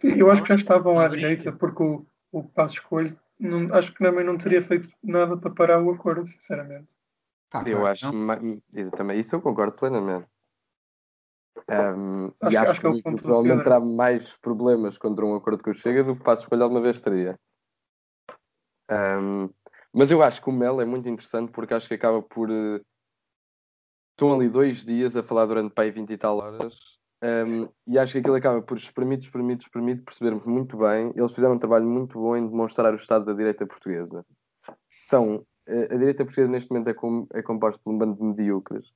Sim, eu acho que já estavam à direita, porque o, o Passo Escolho não, acho que também não teria feito nada para parar o acordo, sinceramente. Ah, eu acho, também isso eu concordo plenamente. Um, acho, e acho, acho que, que, é que provavelmente terá mais problemas contra um acordo que o Chega do que Passo Escolha alguma vez teria. Um, mas eu acho que o Mel é muito interessante porque acho que acaba por. Uh, estão ali dois dias a falar durante pai 20 e tal horas um, e acho que aquilo acaba por espremido, espremido, espremido, percebermos muito bem. Eles fizeram um trabalho muito bom em demonstrar o estado da direita portuguesa. São. Uh, a direita portuguesa neste momento é, com, é composta por um bando de medíocres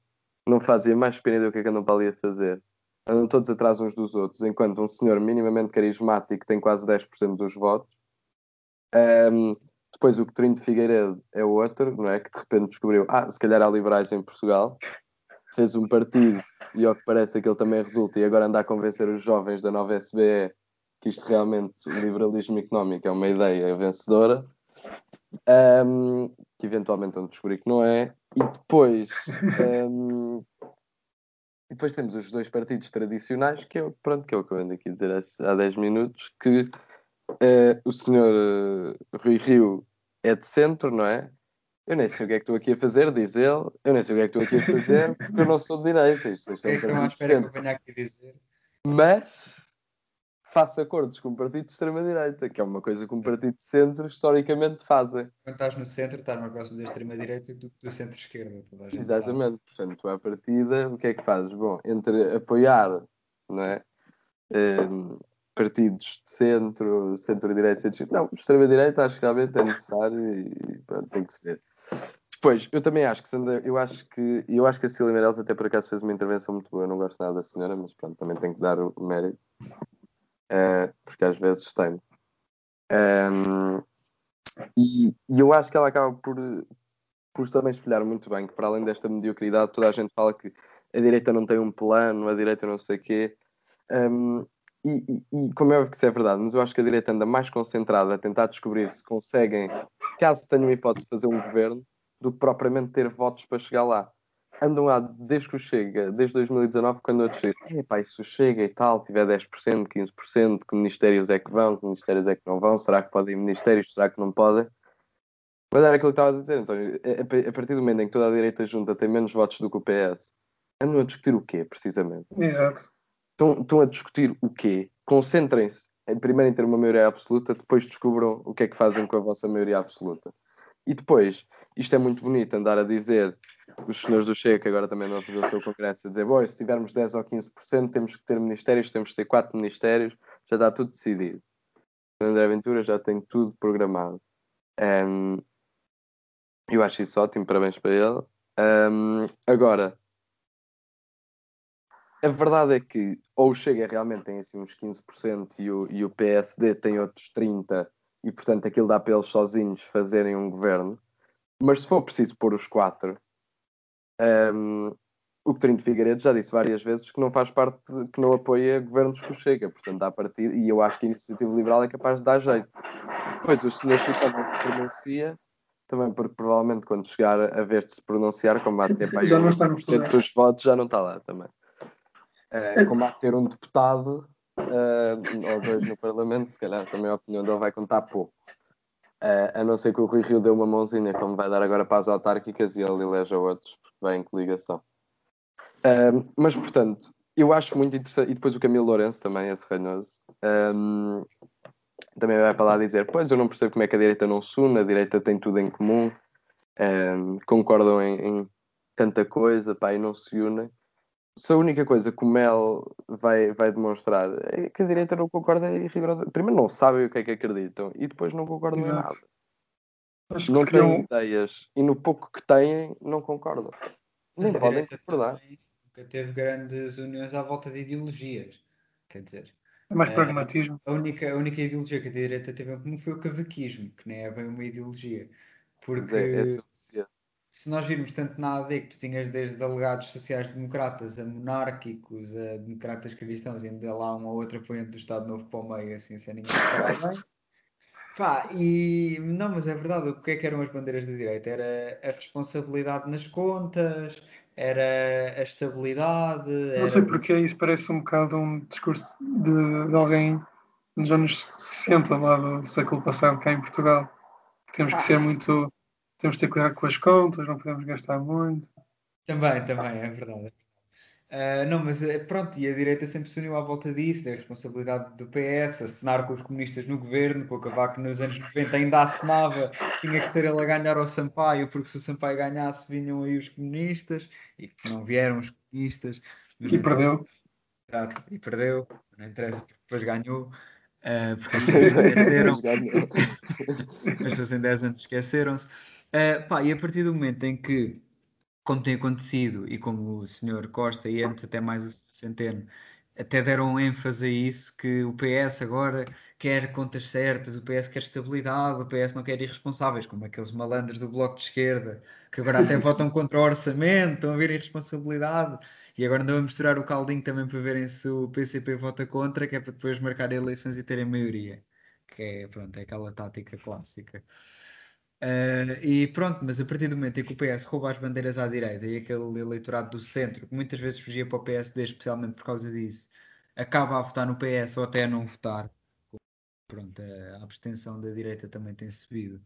não fazia mais pena do que é que andam para ali a fazer. Andam todos atrás uns dos outros, enquanto um senhor minimamente carismático tem quase 10% dos votos Um, depois o Coutinho de Figueiredo é outro, não é? Que de repente descobriu, ah, se calhar há liberais em Portugal. Fez um partido e ao que parece aquele também resulta e agora anda a convencer os jovens da nova SBE que isto realmente, o liberalismo económico é uma ideia vencedora. Um, que eventualmente vão descobrir que não é. E depois, um, e depois temos os dois partidos tradicionais, que é, pronto, que é o que eu ando aqui a dizer há 10 minutos, que uh, o senhor uh, Rui Rio é de centro, não é? Eu nem sei o que é que estou aqui a fazer, diz ele. Eu nem sei o que é que estou aqui a fazer, porque eu não sou de direita. Isto, isto é, é que não espera que eu venha aqui dizer. Mas faço acordos com o partido de extrema-direita, que é uma coisa que um partido de centro historicamente fazem. Quando estás no centro, estás mais próximo da extrema-direita do que do centro-esquerda. Exatamente. Sabe. Portanto, à partida, o que é que fazes? Bom, entre apoiar não é? Um, partidos de centro, centro-direita, centro não, extrema-direita acho que realmente é necessário e pronto, tem que ser. Depois, eu também acho que Sandra, eu acho que eu acho que a Cília Meirelles até por acaso fez uma intervenção muito boa, eu não gosto nada da senhora, mas pronto, também tenho que dar o mérito uh, porque às vezes tem. Um, e, e, eu acho que ela acaba por, por também espelhar muito bem que, para além desta mediocridade, toda a gente fala que a direita não tem um plano, a direita não sei o quê. Um, e, e, e, como é que isso é verdade, mas eu acho que a direita anda mais concentrada a tentar descobrir se conseguem, caso tenham hipótese de fazer um governo, do que propriamente ter votos para chegar lá andam lá desde que o Chega, desde 2019, quando eu disse, epá, isso chega e tal, tiver 10%, 15%, que ministérios é que vão, que ministérios é que não vão, será que podem ir ministérios, será que não podem? Mas era aquilo que estava a dizer, então, a partir do momento em que toda a direita junta tem menos votos do que o PS, andam a discutir o quê, precisamente? Exato. Estão, estão a discutir o quê? Concentrem-se, primeiro em ter uma maioria absoluta, depois descubram o que é que fazem com a vossa maioria absoluta. E depois, isto é muito bonito, andar a dizer os senhores do Chega, que agora também não fazer o seu congresso, a dizer, bom, se tivermos 10 ou 15%, temos que ter ministérios, temos que ter 4 ministérios, já está tudo decidido. O André Ventura já tem tudo programado. Um, eu acho isso ótimo, parabéns para ele. Um, agora, a verdade é que ou o Chega realmente tem assim uns 15% e o, e o PSD tem outros 30% e portanto aquilo dá para eles sozinhos fazerem um governo. Mas se for preciso pôr os quatro, um, o Coutinho de Figueiredo já disse várias vezes que não faz parte, de, que não apoia governos que o chega, portanto, a partir, e eu acho que a iniciativa liberal é capaz de dar jeito. Depois, o senhor Chico não se pronuncia, também porque provavelmente quando chegar a ver se pronunciar, como há ter já não está dos votos, já não está lá também. Uh, como há de ter um deputado uh, ou dois no Parlamento, se calhar também a opinião dele vai contar pouco. Uh, a não ser que o Rui Rio dê uma mãozinha, como vai dar agora para as autárquicas, e ele eleja outros bem em coligação. Um, mas, portanto, eu acho muito interessante, e depois o Camilo Lourenço também, esse ranhoso, um, também vai para lá dizer, pois eu não percebo como é que a direita não se une, a direita tem tudo em comum, um, concordam em, em, tanta coisa, pá, e não se unem. Se a única coisa que o Mel vai, vai demonstrar é que a direita não concorda e rigorosa. Primeiro não sabem o que é que acreditam e depois não concordam Exato. em nada. Acho não têm um... ideias e no pouco que têm não concordam. Nem podem concordar. Nunca teve grandes uniões à volta de ideologias. Quer dizer, é mais pragmatismo. A única, a única ideologia que a direita teve em comum foi o cavaquismo, que nem é bem uma ideologia. Porque é, é se nós virmos tanto na AD que tu tinhas desde alegados sociais-democratas a monárquicos, a democratas cristãos, e ainda lá uma outra apoiante do Estado Novo para o meio, assim, sem ninguém falar bem. Pá, e não, mas é verdade, o que é que eram as bandeiras da direita? Era a responsabilidade nas contas, era a estabilidade. Não sei porque isso parece um bocado um discurso de, de alguém nos anos 60 lá do século passado, cá em Portugal. Temos que ser muito. Temos que ter cuidado com as contas, não podemos gastar muito. Também, também, é verdade. Uh, não, mas eh, pronto, e a direita sempre se uniu à volta disso, da responsabilidade do PS, acenar com os comunistas no governo, com o Cavaco nos anos 90 ainda acenava, tinha que ser ele a ganhar ao Sampaio, porque se o Sampaio ganhasse vinham aí os comunistas, e não vieram os comunistas. E perdeu. Exato, e perdeu, não interessa, porque depois ganhou, uh, porque as pessoas esqueceram. as pessoas em 10 anos esqueceram-se. Uh, pá, e a partir do momento em que como tem acontecido e como o senhor Costa e antes até mais o Centeno até deram ênfase a isso, que o PS agora quer contas certas, o PS quer estabilidade, o PS não quer irresponsáveis, como aqueles malandros do Bloco de Esquerda, que agora até votam contra o orçamento, estão a ver irresponsabilidade. E agora andam a misturar o caldinho também para verem se o PCP vota contra, que é para depois marcar eleições e terem maioria. Que é, pronto, é aquela tática clássica. Uh, e pronto, mas a partir do momento em que o PS rouba as bandeiras à direita e aquele eleitorado do centro, que muitas vezes fugia para o PSD, especialmente por causa disso, acaba a votar no PS ou até a não votar. Pronto, a abstenção da direita também tem subido,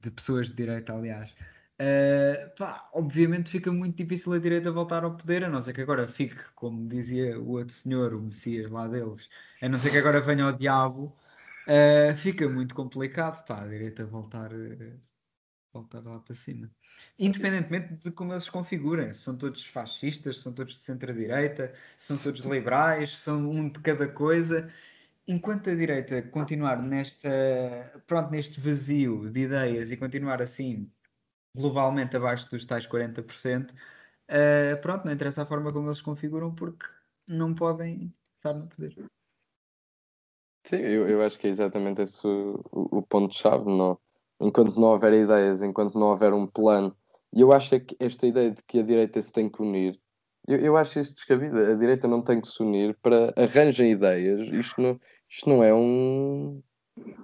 de pessoas de direita, aliás. Uh, pá, obviamente fica muito difícil a direita voltar ao poder, a não ser que agora fique, como dizia o outro senhor, o Messias lá deles, a não ser que agora venha o diabo, uh, fica muito complicado pá, a direita voltar, uh, voltar lá para cima. Independentemente de como eles se configurem, se são todos fascistas, são todos de centro-direita, são todos liberais, são um de cada coisa. Enquanto a direita continuar nesta, pronto, neste vazio de ideias e continuar assim globalmente abaixo dos tais 40%, uh, eh, pronto, não interessa a forma como eles configuram porque não podem estar no poder. Sim, eu, eu acho que é exatamente esse o, o, ponto-chave. Enquanto não houver ideias, enquanto não houver um plano, e eu acho que esta ideia de que a direita se tem que unir, eu, eu acho isso descabido. A direita não tem que se unir para arranjar ideias. Isto não, isto não é um,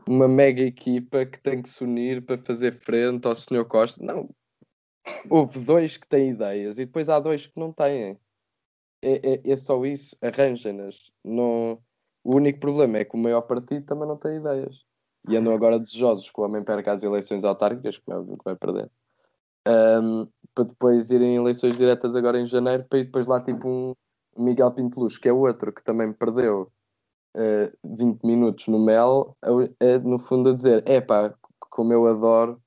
uma mega equipa que tem que se unir para fazer frente ao Sr. Costa. Não. Houve dois que têm ideias e depois há dois que não têm. É, é, é só isso, arranjem-nas. Não... O único problema é que o maior partido também não tem ideias. E andam agora desejosos que o homem perca as eleições autárquicas, como é óbvio que vai perder. Um, para depois irem eleições diretas agora em janeiro, para ir depois lá tipo um Miguel Pinteluz, que é outro que também perdeu uh, eh, 20 minutos no Mel, é, no fundo a dizer: é pá, como eu adoro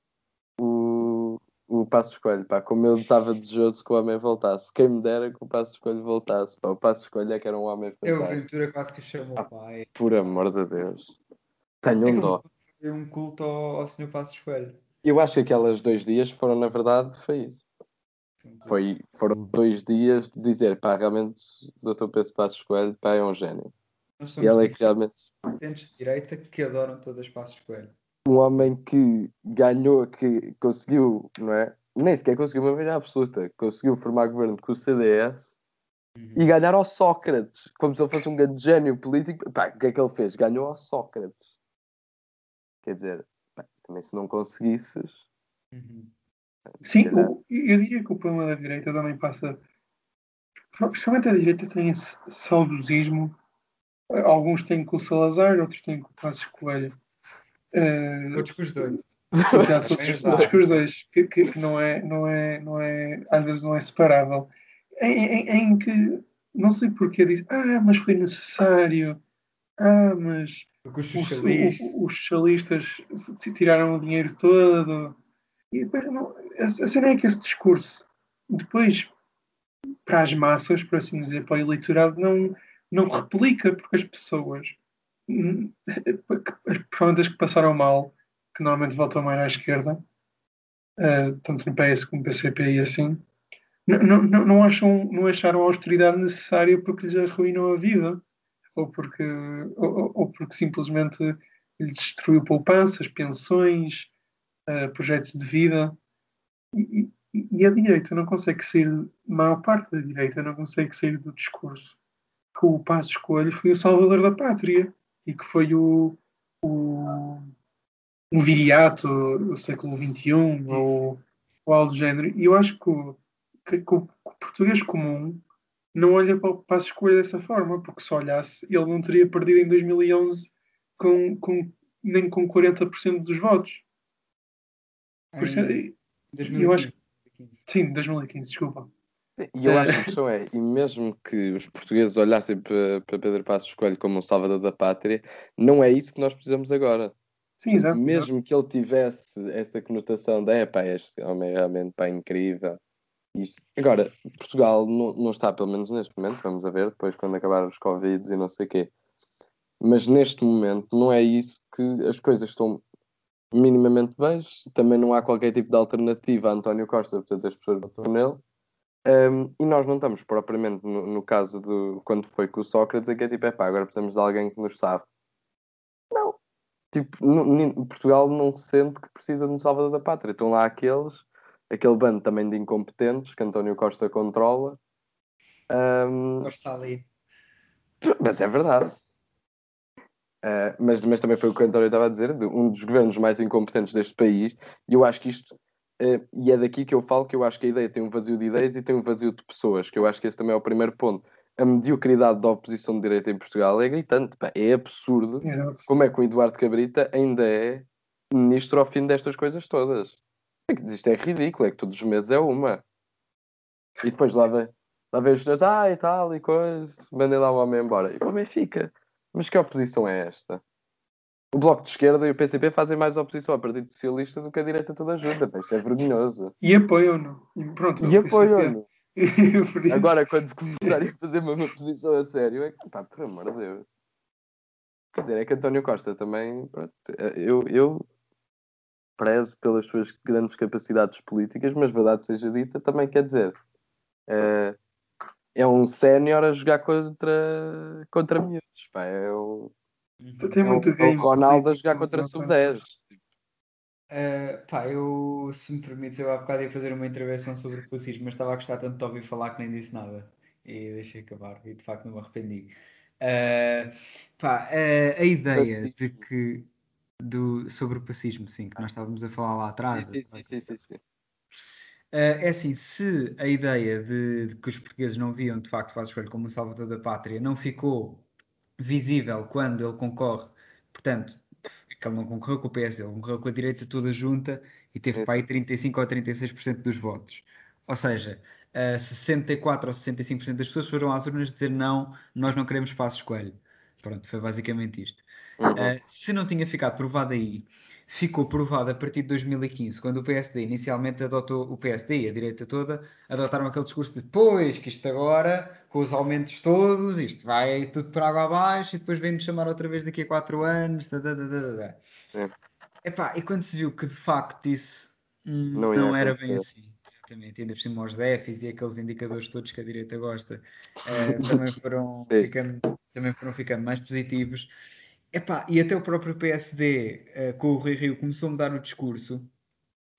o, o Passo Escolho, pá, como eu estava desejoso que o homem voltasse. Quem me dera que o Passo Escolho voltasse, pá, o Passo Escolho é que era um homem fantástico. Eu, Ventura, quase que chamou ah, pai. Por amor de Deus. Tenho um dó. É um culto ao, ao Sr. Passo Escolho. Eu acho que aqueles dois dias foram, na verdade, foi isso. Foi, foram dois dias de dizer, pá, realmente Dr. Pedro Passos Coelho, pá, é um gênio. Somos ele é que realmente. de direita que adoram todas as passos Coelho. Um homem que ganhou, que conseguiu, não é? Nem sequer conseguiu uma maioria absoluta, conseguiu formar governo com o CDS uhum. e ganhar ao Sócrates, como se ele fosse um grande gênio político. Pá, o que é que ele fez? Ganhou ao Sócrates. Quer dizer, pá, também se não conseguisses. Uhum. Sim, o, eu diria que o problema da direita também passa. Principalmente a direita tem esse saudosismo Alguns têm com o Salazar, outros têm com o Passos Coelho. Uh, outros com os dois. Exato, outros, outros com os dois, que, que, que, não, é, não, é, não é, às vezes não é separável. Em, em, em que, não sei porquê, diz, ah, mas foi necessário, ah, mas os socialistas. Os, os socialistas tiraram o dinheiro todo. E depois, não, a, a cena é que esse discurso, depois, para as massas, por assim dizer, para o eleitorado, não não replica, porque as pessoas, provavelmente as que passaram mal, que normalmente votam mais à esquerda, uh, tanto no PS como no PCP e assim, não, não, não, acham, não acharam a austeridade necessária porque lhes arruinou a vida, ou porque, ou, ou porque simplesmente lhes destruiu poupanças, pensões, uh, projetos de vida. E, e a direita não consegue sair, a maior parte da direita não consegue sair do discurso que o Passo Escolho foi o salvador da pátria e que foi o, o um viriato do século XXI ou, ou algo do género. E eu acho que o, que, que o português comum não olha para o Passo Escolho dessa forma, porque se olhasse, ele não teria perdido em 2011 com, com, nem com 40% dos votos. Por isso, eu acho Sim, 2015, desculpa. E eu acho que a questão é, e mesmo que os portugueses olhassem para, para Pedro Passos Coelho como um salvador da pátria, não é isso que nós precisamos agora. Sim, exato. Mesmo exato. que ele tivesse essa conotação de, é pá, este homem é realmente pá, incrível. Isto. Agora, Portugal não, não está, pelo menos neste momento, vamos a ver, depois quando acabar os Covid e não sei o quê. Mas neste momento não é isso que as coisas estão minimamente bem. Também não há qualquer tipo de alternativa a António Costa, portanto as pessoas votam nele. Um, e nós não estamos propriamente no, no caso do quando foi com o Sócrates, que é tipo, é pá, agora precisamos de alguém que nos sabe. Não, tipo, Portugal não sente que precisa de um salvador da pátria. Estão lá aqueles, aquele bando também de incompetentes que António Costa controla. Um... Costa ali. Mas é verdade. Uh, mas, mas também foi o que o António estava a dizer, de um dos governos mais incompetentes deste país, e eu acho que isto, e é daqui que eu falo que eu acho que a ideia tem um vazio de ideias e tem um vazio de pessoas, que eu acho que esse também é o primeiro ponto. A mediocridade da oposição de direita em Portugal é gritante, pá, é absurdo Exato. como é que o Eduardo Cabrita ainda é ministro ao fim destas coisas todas. É que isto é ridículo, é que todos os meses é uma. E depois lá vem, lá vem os senhores, ah e tal, e coisa, mandem lá o homem embora. E é que fica? Mas que oposição é esta? O Bloco de Esquerda e o PCP fazem mais oposição ao Partido Socialista do que a direita toda junta. Isto é vergonhoso. E apoiam-no. E, pronto, e apoiam-no. Agora, quando começarem a fazer uma oposição a sério, é que, pá, por amor de Deus. Quer dizer, é que António Costa também, pronto, eu, eu prezo pelas suas grandes capacidades políticas, mas verdade seja dita, também quer dizer, é, é um sénior a jogar contra, contra miúdos. Pá. É o, Tem muito é o Ronaldo a jogar contra sub-10. Uh, pá, eu, se me permites, eu há bocado ia fazer uma intervenção sobre o fascismo, mas estava a gostar tanto de ouvir falar que nem disse nada. E deixei acabar, e de facto não me arrependi. Uh, pá, uh, a ideia de que do, sobre o fascismo, sim, que nós estávamos a falar lá atrás. Sim, sim, sim, sim, sim. Uh, é assim, se a ideia de, de, que os portugueses não viam de facto Passos Coelho como um salvador da pátria não ficou visível quando ele concorre, portanto, que ele não concorreu com o PSD, ele concorreu com a direita toda junta e teve é para aí 35 ou 36% dos votos. Ou seja, uh, 64 ou 65% das pessoas foram às urnas dizer não, nós não queremos Passos Coelho. Pronto, foi basicamente isto. Uhum. Uh, se não tinha ficado provado aí ficou provado a partir de 2015, quando o PSD inicialmente adotou, o PSD e a direita toda, adotaram aquele discurso de pois, que isto agora, com os aumentos todos, isto vai tudo para água abaixo e depois vem-nos chamar outra vez daqui a 4 anos. Da, da, da, da. É. Epá, e quando se viu que de facto isso hum, não, não era bem assim, exatamente, ainda por cima os déficits e aqueles indicadores todos que a direita gosta, uh, também, foram ficando, também foram ficando mais positivos. Epá, e até o próprio PSD, uh, eh, com o Rui Rio, começou a mudar o discurso,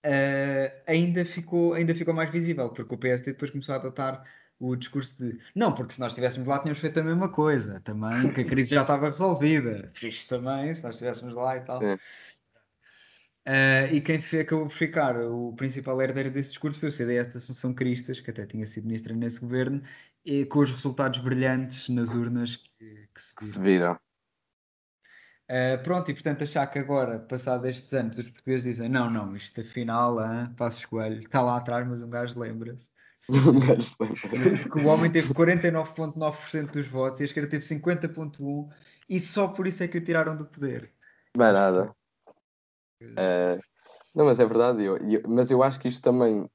uh, ainda, ficou, ainda ficou mais visível, porque o PSD depois começou a adotar o discurso de não, porque se nós estivéssemos lá tínhamos feito a mesma coisa, também, que a crise já estava resolvida. Fixe também, se nós estivéssemos lá e tal. Uh, e quem acabou por ficar o principal herdeiro desse discurso foi o CDS da Assunção Cristas, que até tinha sido ministra nesse governo, e com os resultados brilhantes nas urnas que, que se viram. Se viram. Uh, pronto, e portanto achar que agora, passado estes anos, os portugueses dizem não, não, isto afinal, hein, Passos Coelho, está lá atrás, mas um gajo lembra-se. que o homem teve 49,9% dos votos e a esquerda teve 50,1% e só por isso é que o tiraram do poder. Não é nada. É, não, mas é verdade. Eu, eu, mas eu acho que isto também,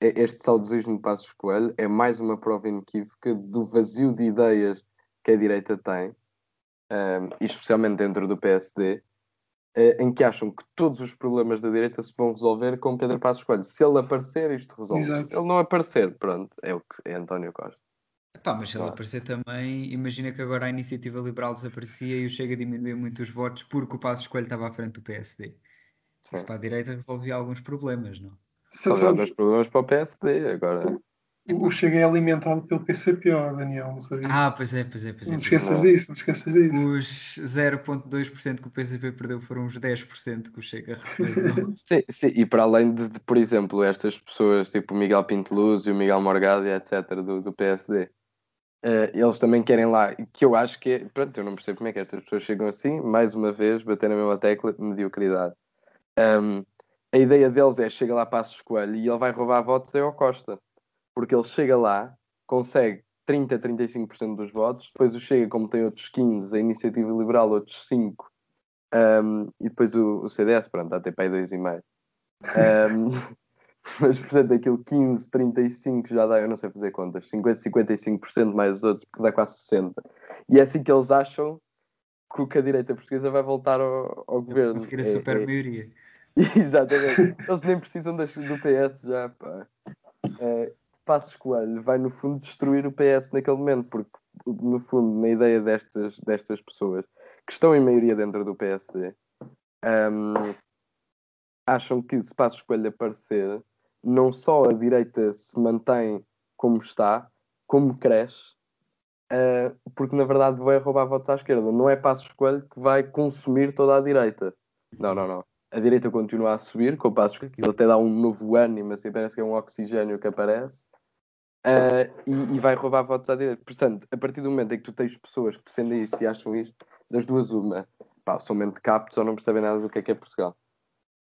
este saudosismo de Passos Coelho, é mais uma prova inequívoca do vazio de ideias que a direita tem um, especialmente dentro do PSD, uh, eh, em que acham que todos os problemas da direita se vão resolver com Pedro Passos Coelho. Se ele aparecer, isto resolve. -se. Se ele não aparecer, pronto, é o que é António Costa. Pá, mas se ele aparecer também, imagina que agora a iniciativa liberal desaparecia e o Chega a diminuir muito os votos porque o Passos Coelho estava à frente do PSD. Sim. Isso para a direita resolvia alguns problemas, não? Resolvia alguns problemas para o PSD, agora... O Chega é alimentado pelo PCPO, Daniel, não sabia? Ah, pois é, pois é. Pois é não te esqueças disso, não te esqueças disso. Os 0,2% que o PCP perdeu foram os 10% que o Chega recebeu. sim, sim, e para além de, de, por exemplo, estas pessoas, tipo o Miguel Pinteluz e o Miguel Morgado, etc., do, do PSD, uh, eh, eles também querem lá, que eu acho que é, pronto, eu não percebo como é que estas pessoas chegam assim, mais uma vez, bater na mesma tecla, mediocridade. Um, a ideia deles é, chega lá Passos Coelho e ele vai roubar votos ao Costa porque ele chega lá, consegue 30, 35% dos votos, depois o Chega, como tem outros 15, a Iniciativa Liberal outros 5, um, e depois o, o, CDS, pronto, até para aí 2,5. Um, mas, portanto, aquilo 15, 35 já dá, eu não sei fazer contas, 50, 55% mais os outros, porque dá quase 60%. E é assim que eles acham que a direita portuguesa vai voltar ao, ao governo. Conseguir a é, super é, maioria. Exatamente. Eles nem precisam das, do PS já, pá. É, Passos Coelho vai no fundo destruir o PS naquele momento, porque no fundo, na ideia destas, destas pessoas que estão em maioria dentro do PSD, um, acham que se Passos Coelho aparecer, não só a direita se mantém como está, como cresce, uh, porque na verdade vai roubar votos à esquerda. Não é Passos Coelho que vai consumir toda a direita. Não, não, não. A direita continua a subir, com Passos Coelho, ele até dá um novo ânimo, assim, parece que é um oxigênio que aparece. Uh, e, e, vai roubar votos à direita. Portanto, a partir do momento em que tu tens pessoas que defendem isto e acham isto, das duas, uma, pá, são mente captos ou não percebem nada do que é que é Portugal.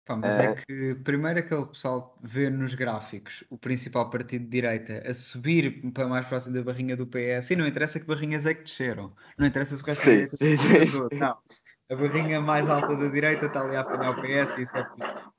Pá, mas é... é que primeiro aquele pessoal vê nos gráficos o principal partido de direita a subir para mais próximo da barrinha do PS e não interessa que barrinhas é que desceram, não interessa se o resto sim, da direita sim, não, a barrinha mais alta da direita está ali a apanhar o PS e isso é tudo.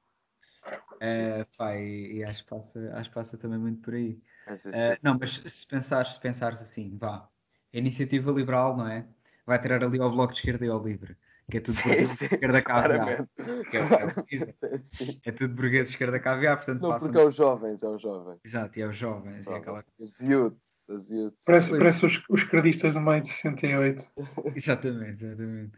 Uh, pá, e, e acho, que passa, acho que passa também muito por aí. Uh, não, mas se pensares, se pensares assim, vá, a iniciativa liberal, não é? Vai tirar ali ao bloco de esquerda e ao livre que é tudo burguês de esquerda caviar. Que é, é, é, tudo burguês de esquerda caviar, portanto Não, porque é os jovens, é os jovens. Exato, e é os jovens. É aquela... Os youths, os youths. Parece, parece os, os credistas do meio de 68. exatamente, exatamente.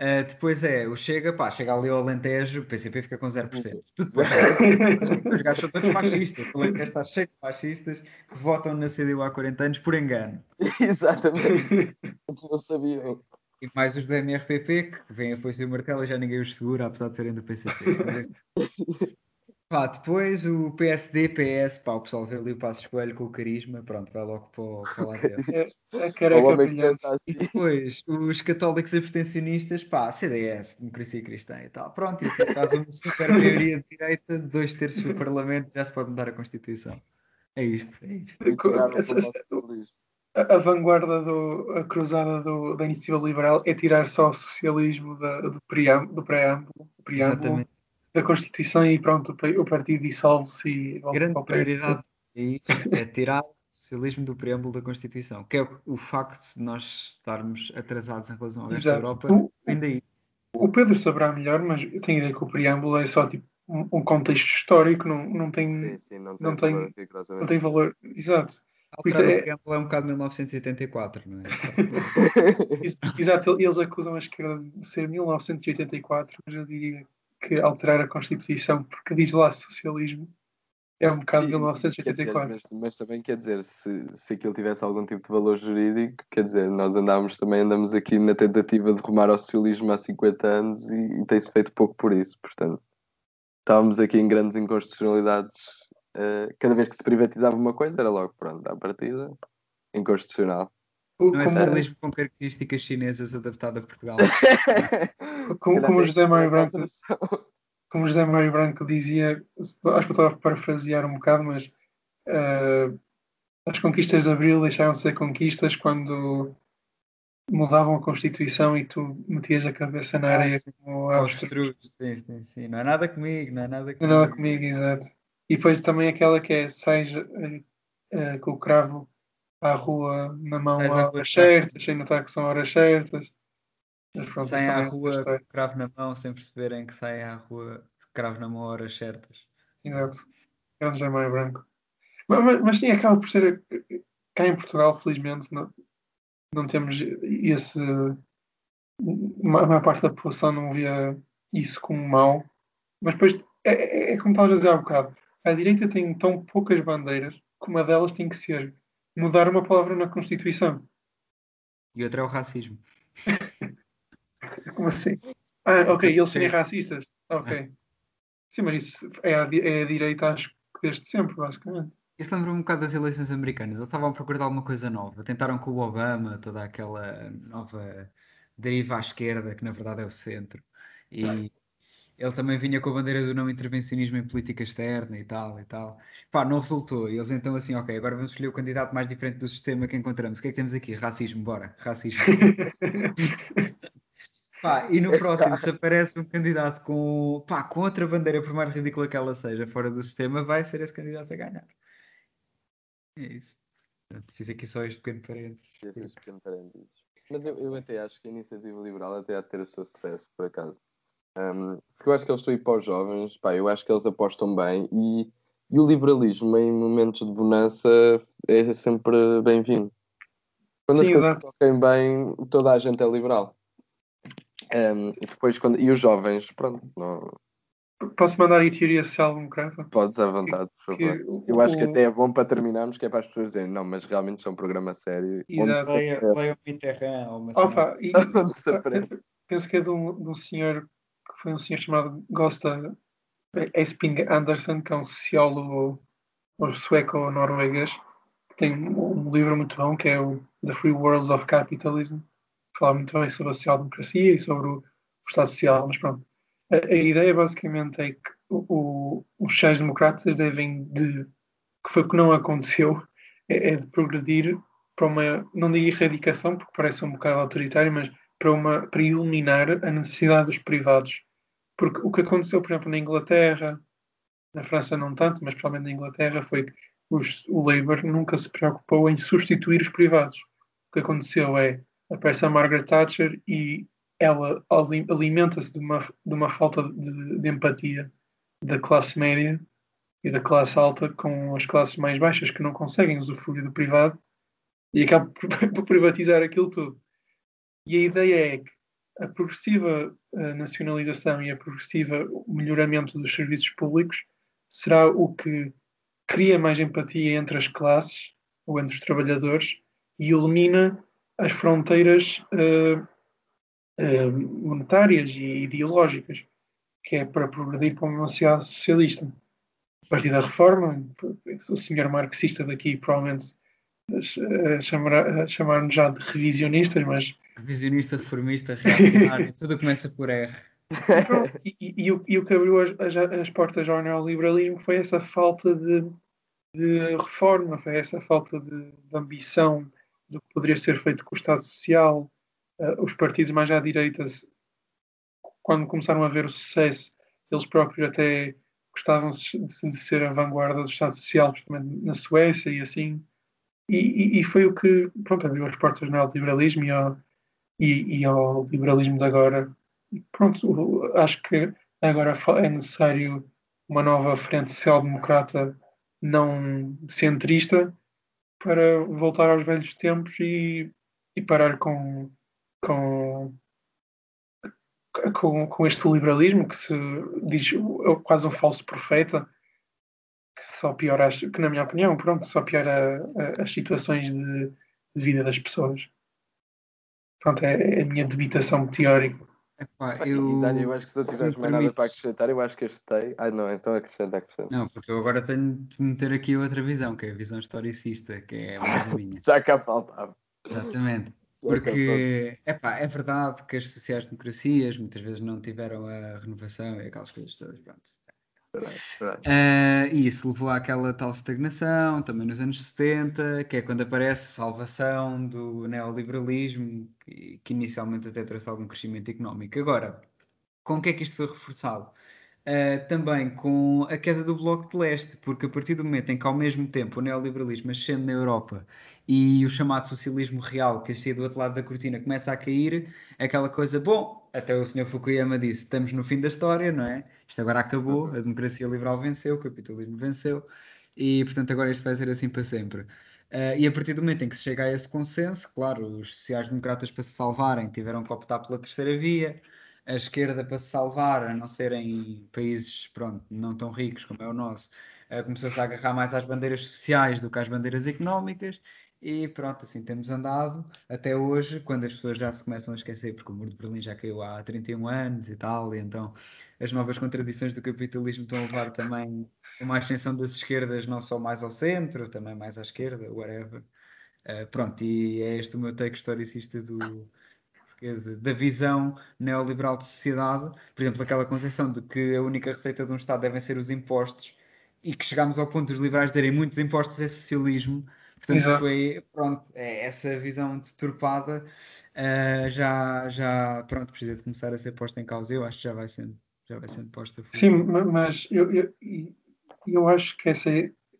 Uh, depois é, o Chega, pá, chega ali ao Alentejo, o PCP fica com 0%. Tudo Os gajos são todos fascistas. O Alentejo está cheio de fascistas que votam na CDU há 40 anos por engano. Exatamente. Não sabiam. E mais os do MRPP, que vêm a foice o martelo e já ninguém os segura, apesar de serem do PCP. Pá, depois o PSD, PS, pá, o pessoal vê ali o passo escolho com o carisma, pronto, vai logo para, para lá dentro. É, é careca E depois os católicos abstencionistas, pá, CDS, Democracia Cristã e tal. Pronto, e assim faz uma super maioria de direita, dois terços do Parlamento, já se pode mudar a Constituição. É isto, é isto. A, vanguarda, do, a cruzada do, da iniciativa liberal é tirar só o socialismo da, do, preâmbulo, do preâmbulo, preâmbulo da Constituição e pronto, o, partido dissolve-se e volta Grande para o prioridade é tirar o socialismo do preâmbulo da Constituição, que é o, facto de nós estarmos atrasados em relação ao resto da Europa, o, vem daí. O Pedro saberá melhor, mas eu tenho a ideia que o preâmbulo é só tipo um contexto histórico, não, não tem, sim, sim, não tem, não tem, valor, não tem valor, exato. Alterar é... o exemplo é um bocado 1984, não é? Exato, eles acusam a esquerda de ser 1984, mas eu diria que alterar a Constituição, porque diz lá socialismo, é um bocado Sim, 1984. Dizer, mas, mas, também quer dizer, se, se aquilo tivesse algum tipo de valor jurídico, quer dizer, nós andámos também, andamos aqui na tentativa de rumar ao socialismo há 50 anos e, e tem-se feito pouco por isso, portanto, estávamos aqui em grandes inconstitucionalidades uh, cada vez que se privatizava uma coisa, era logo pronto, à partida, inconstitucional. Não é socialismo com características chinesas adaptado a Portugal. como, como José Mário Branco, como José Mário Branco dizia, acho que eu estava a parafrasear um bocado, mas uh, as conquistas de Abril deixaram de ser conquistas quando mudavam a Constituição e tu metias a cabeça na areia ah, como aos sim, sim, sim. Não é nada comigo, não é nada comigo. Não é nada comigo, exato. E depois também aquela que é seja uh, com o cravo à rua na mão a horas certas, sem notar que são horas certas. Mas pronto, saem à rua com o cravo na mão sem perceberem que saem à rua cravo na mão a horas certas. Exato. Grande José Maia Branco. Mas, mas, mas, sim, acaba por ser. Cá em Portugal, felizmente, não, não temos esse. A maior parte da população não via isso como mau. Mas depois, é, é, é como estava a dizer há um bocado a direita tem tão poucas bandeiras que uma delas tem que ser mudar uma palavra na Constituição. E outra é o racismo. Como assim? Ah, ok, eles serem racistas. Ok. É. Sim, mas isso é a, é a direita, acho que desde sempre, basicamente. Isso lembra-me um bocado das eleições americanas. Eles estavam a procurar alguma coisa nova. Tentaram com o Obama, toda aquela nova deriva à esquerda, que na verdade é o centro. E ele também vinha com a bandeira do não intervencionismo em política externa e tal e tal. Pá, não resultou. E eles então assim, ok, agora vamos escolher o candidato mais diferente do sistema que encontramos. O que é que temos aqui? Racismo, bora, racismo. pá, e no próximo, se aparece um candidato com, pá, com outra bandeira, por mais ridícula que ela seja, fora do sistema, vai ser esse candidato a ganhar. É isso. Fiz aqui só este pequeno parênteses. Mas eu, eu até acho que a iniciativa liberal até há de ter o seu sucesso, por acaso. Um, porque eu acho que eles estão aí para os jovens, pá, eu acho que eles apostam bem e, e o liberalismo em momentos de bonança é sempre bem-vindo. Quando Sim, as coisas correm bem, toda a gente é liberal. Um, e depois, quando, e os jovens, pronto, não, Posso mandar aí teoria social-democrata? Podes à vontade, por favor. Que, eu acho que até é bom para terminarmos, que é para as pessoas dizerem, não, mas realmente é um programa sério. Exato. Leia o Mitterrand ou uma Opa, e, Penso que é de um, de um senhor, que foi um senhor chamado Gosta Esping Anderson, que é um sociólogo ou sueco-norueguês, tem um livro muito bom que é o The Free Worlds of Capitalism, fala muito bem sobre a social-democracia e sobre o, o Estado Social, mas pronto. A, a ideia basicamente é que o, os sociais-democratas devem de, que foi o que não aconteceu, é, é, de progredir para uma, não digo erradicação, porque parece um bocado autoritário, mas para, uma, para eliminar a necessidade dos privados. Porque o que aconteceu, por exemplo, na Inglaterra, na França não tanto, mas provavelmente na Inglaterra, foi que os, o Labour nunca se preocupou em substituir os privados. O que aconteceu é, aparece a Margaret Thatcher e ela alimenta-se de uma, de uma falta de, de, empatia da classe média e da classe alta com as classes mais baixas que não conseguem usufruir do privado e acaba por, por privatizar aquilo tudo. E a ideia é que a progressiva eh, nacionalização e a progressiva melhoramento dos serviços públicos será o que cria mais empatia entre as classes ou entre os trabalhadores e elimina as fronteiras uh, uh, monetárias e ideológicas, que é para progredir para uma sociedade socialista. A partir da reforma, o senhor marxista daqui provavelmente chamará, chamar-nos já de revisionistas, mas. Revisionista, reformista, reacionário, tudo começa por R. E, e, e, o, e, o, que abriu as, as, as, portas ao neoliberalismo foi essa falta de, de reforma, foi essa falta de, de, ambição do que poderia ser feito com o Estado Social, uh, os partidos mais à direita, quando começaram a ver o sucesso, eles próprios até gostavam de, de ser a vanguarda do Estado Social, principalmente na Suécia e assim. E, e, e, foi o que, pronto, abriu as portas ao neoliberalismo e ao, e, e ao liberalismo de agora. Pronto, acho que agora é necessário uma nova frente social-democrata não centrista para voltar aos velhos tempos e, e parar com com, com, com este liberalismo que se diz quase um falso profeta que só piora, que na minha opinião, pronto, só piora as situações de, de, vida das pessoas. Pronto, é, é a minha debitação teórica. Epá, eu... Dani, eu acho que se não tiveres mais nada para acrescentar, eu acho que este Ah, não, então acrescenta, acrescenta. Não, porque eu agora tenho de meter aqui outra visão, que é a visão historicista, que é mais a minha. Já cá faltava. Exatamente. Porque epá, é verdade que as sociais-democracias muitas vezes não tiveram a renovação e aquelas coisas todas. Pronto. Uh, e isso levou àquela tal estagnação, também nos anos 70, que é quando aparece a salvação do neoliberalismo, que, que inicialmente até trouxe algum crescimento económico. Agora, com o que é que isto foi reforçado? Uh, também com a queda do Bloco de Leste, porque a partir do momento em que, ao mesmo tempo, o neoliberalismo ascende na Europa e o chamado socialismo real, que existia do outro lado da cortina, começa a cair, aquela coisa, bom, até o Sr. Fukuyama disse: estamos no fim da história, não é? Isto agora acabou, a democracia liberal venceu, o capitalismo venceu, e portanto agora isto vai ser assim para sempre. Uh, e a partir do momento em que se chega a esse consenso, claro, os sociais-democratas para se salvarem tiveram que optar pela terceira via, a esquerda para se salvar, a não ser em países pronto, não tão ricos como é o nosso, uh, começou-se a agarrar mais às bandeiras sociais do que às bandeiras económicas e pronto, assim temos andado até hoje, quando as pessoas já se começam a esquecer, porque o muro de Berlim já caiu há 31 anos e tal, e então as novas contradições do capitalismo estão a levar também uma ascensão das esquerdas, não só mais ao centro, também mais à esquerda, whatever. Uh, pronto, e é este o meu take historicista do, da visão neoliberal de sociedade, por exemplo, aquela concepção de que a única receita de um Estado devem ser os impostos e que chegámos ao ponto dos liberais terem muitos impostos é socialismo. Portanto, Exato. foi pronto, é, essa visão deturpada uh, já, já pronto, precisa de começar a ser posta em causa. Eu acho que já vai sendo, já vai sendo posta. Sim, mas eu, eu, eu acho que essa,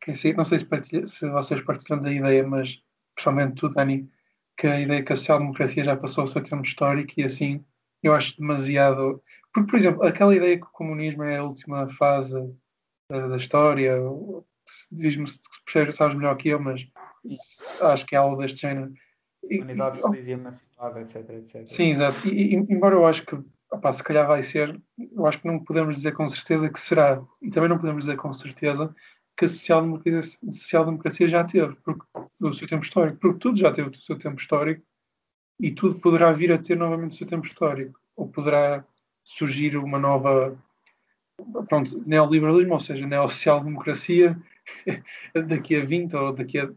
que essa não sei se, partilha, se vocês partilham da ideia, mas principalmente tu, Dani, que a ideia que a social-democracia já passou o seu termo histórico e assim eu acho demasiado. Porque, por exemplo, aquela ideia que o comunismo é a última fase da, da história, diz-me se sabes melhor que eu, mas acho que é algo deste género. Unidade feliz e emancipada, etc, etc. Sim, exato. E, embora eu acho que, opa, se calhar vai ser, eu acho que não podemos dizer com certeza que será, e também não podemos dizer com certeza que a social-democracia, social já teve porque, o seu tempo histórico, porque tudo já teve o seu tempo histórico e tudo poderá vir a ter novamente o seu tempo histórico, ou poderá surgir uma nova, pronto, neoliberalismo, ou seja, neosocial-democracia daqui a 20 ou daqui a...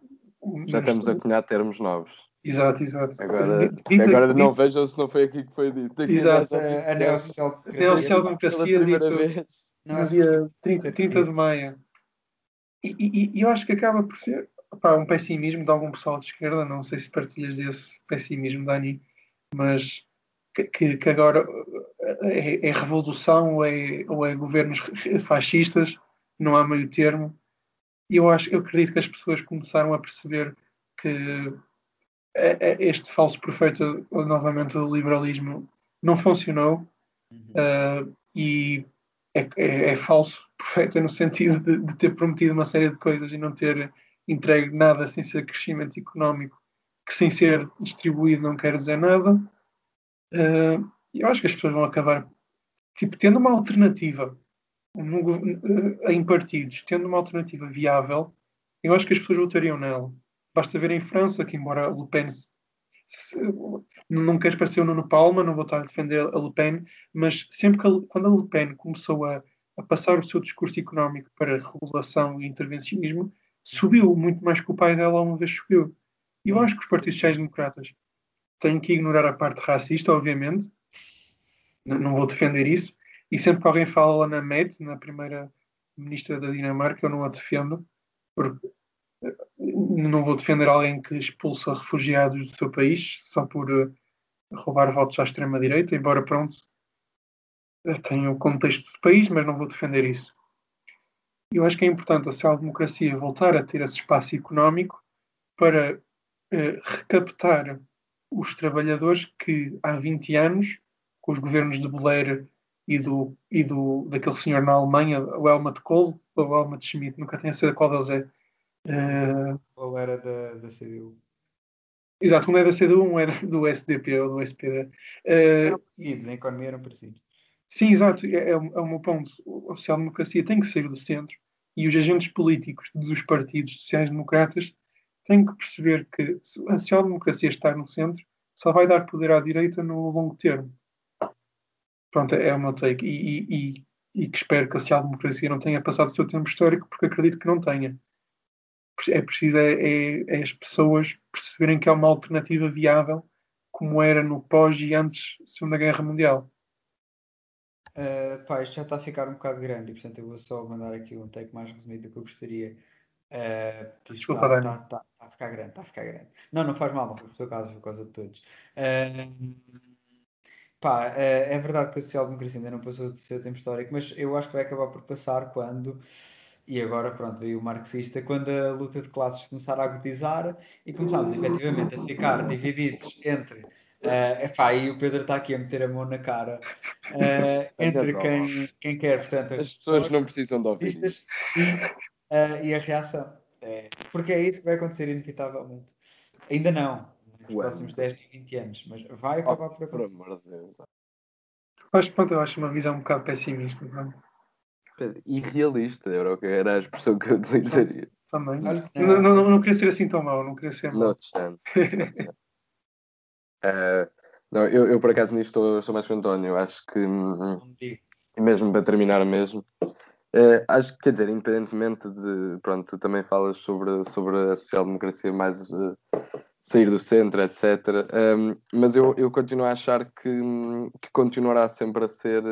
Já estamos a cunhar termos novos. Exato, exato. Agora, dito, agora dito, não vejam se não foi aqui que foi dito. Aqui exato, a, a neosocial-democracia dito no dia 30, 30 de maio. E, e, e, eu acho que acaba por ser opá, um pessimismo de algum pessoal de esquerda, não sei se partilhas desse pessimismo, Dani, mas que, que agora é, é, revolução ou é, ou é governos fascistas, não há meio termo. E eu acho, eu acredito que as pessoas começaram a perceber que este falso profeta, novamente, do liberalismo não funcionou uhum. uh, e é, é, é, falso profeta no sentido de, de, ter prometido uma série de coisas e não ter entregue nada sem ser crescimento económico, que sem ser distribuído não quer dizer nada. Uh, eu acho que as pessoas vão acabar tipo, tendo uma alternativa uh, em partidos, tendo uma alternativa viável, eu acho que as pessoas votariam nela. Basta ver em França que, embora Le Pen se, não queres parecer o Nuno Palma, não vou estar a defender a Le Pen, mas sempre que a, quando a Le Pen começou a, a, passar o seu discurso económico para regulação e intervencionismo, subiu muito mais que o pai dela uma vez subiu. E eu acho que os partidos sociais-democratas têm que ignorar a parte racista, obviamente, não vou defender isso, e sempre que alguém fala na MET, na primeira ministra da Dinamarca, eu não a defendo, porque não vou defender alguém que expulsa refugiados do seu país só por uh, roubar votos à extrema-direita, embora, pronto, tenha o contexto do país, mas não vou defender isso. Eu acho que é importante a social-democracia voltar a ter esse espaço económico para uh, recaptar os trabalhadores que há 20 anos, com os governos de Blair e do, e do daquele senhor na Alemanha, o Helmut Kohl, ou o Helmut Schmidt, nunca tenho a certeza qual deles é, Uh, Ou era da, da CDU? Exato, um é da CDU, um é do SDP ou do SPD. Uh, eram parecidos, em economia eram parecidos. Sim, exato, é, é, o, é o meu ponto. A social-democracia tem que sair do centro e os agentes políticos dos partidos sociais-democratas têm que perceber que a social-democracia estar no centro só vai dar poder à direita no longo termo. Pronto, é o meu take. E, e, e, e que espero que a social-democracia não tenha passado o seu tempo histórico, porque acredito que não tenha é preciso é, é, é, as pessoas perceberem que há uma alternativa viável, como era no pós e antes da Segunda Guerra Mundial. Uh, pá, isto já está a ficar um bocado grande e portanto eu vou só mandar aqui um take mais resumido do que eu gostaria. Uh, Desculpa, está, está, está, está, a ficar grande, está a ficar grande. Não, não faz mal, não foi por foi por causa de todos. Uh, pá, uh, é verdade que a social-democracia ainda não passou de seu tempo histórico, mas eu acho que vai acabar por passar quando e agora, pronto, veio o marxista quando a luta de classes começar a agudizar e começámos efetivamente a ficar divididos entre. Uh, epá, e o Pedro está aqui a meter a mão na cara. Uh, entre quem, quem quer, portanto, as pessoas não precisam de ouvir e, uh, e a reação. É, porque é isso que vai acontecer, inevitavelmente. Ainda não, nos próximos 10 e 20 anos, mas vai acabar oh, por acontecer. Por amor de Deus. Acho, pronto, eu acho uma visão um bocado pessimista. Não? É? Irrealista era, o que era a expressão que eu utilizaria. Também. Não, não, não, queria ser assim tão mau, não queria ser mau. Not chance. uh, não, eu, eu por acaso nisto estou, estou mais com o António. Acho que, e mesmo para terminar mesmo, uh, acho que, quer dizer, independentemente de, pronto, tu também falas sobre, sobre a social-democracia mais uh, sair do centro, etc. Um, mas eu, eu continuo a achar que, que continuará sempre a ser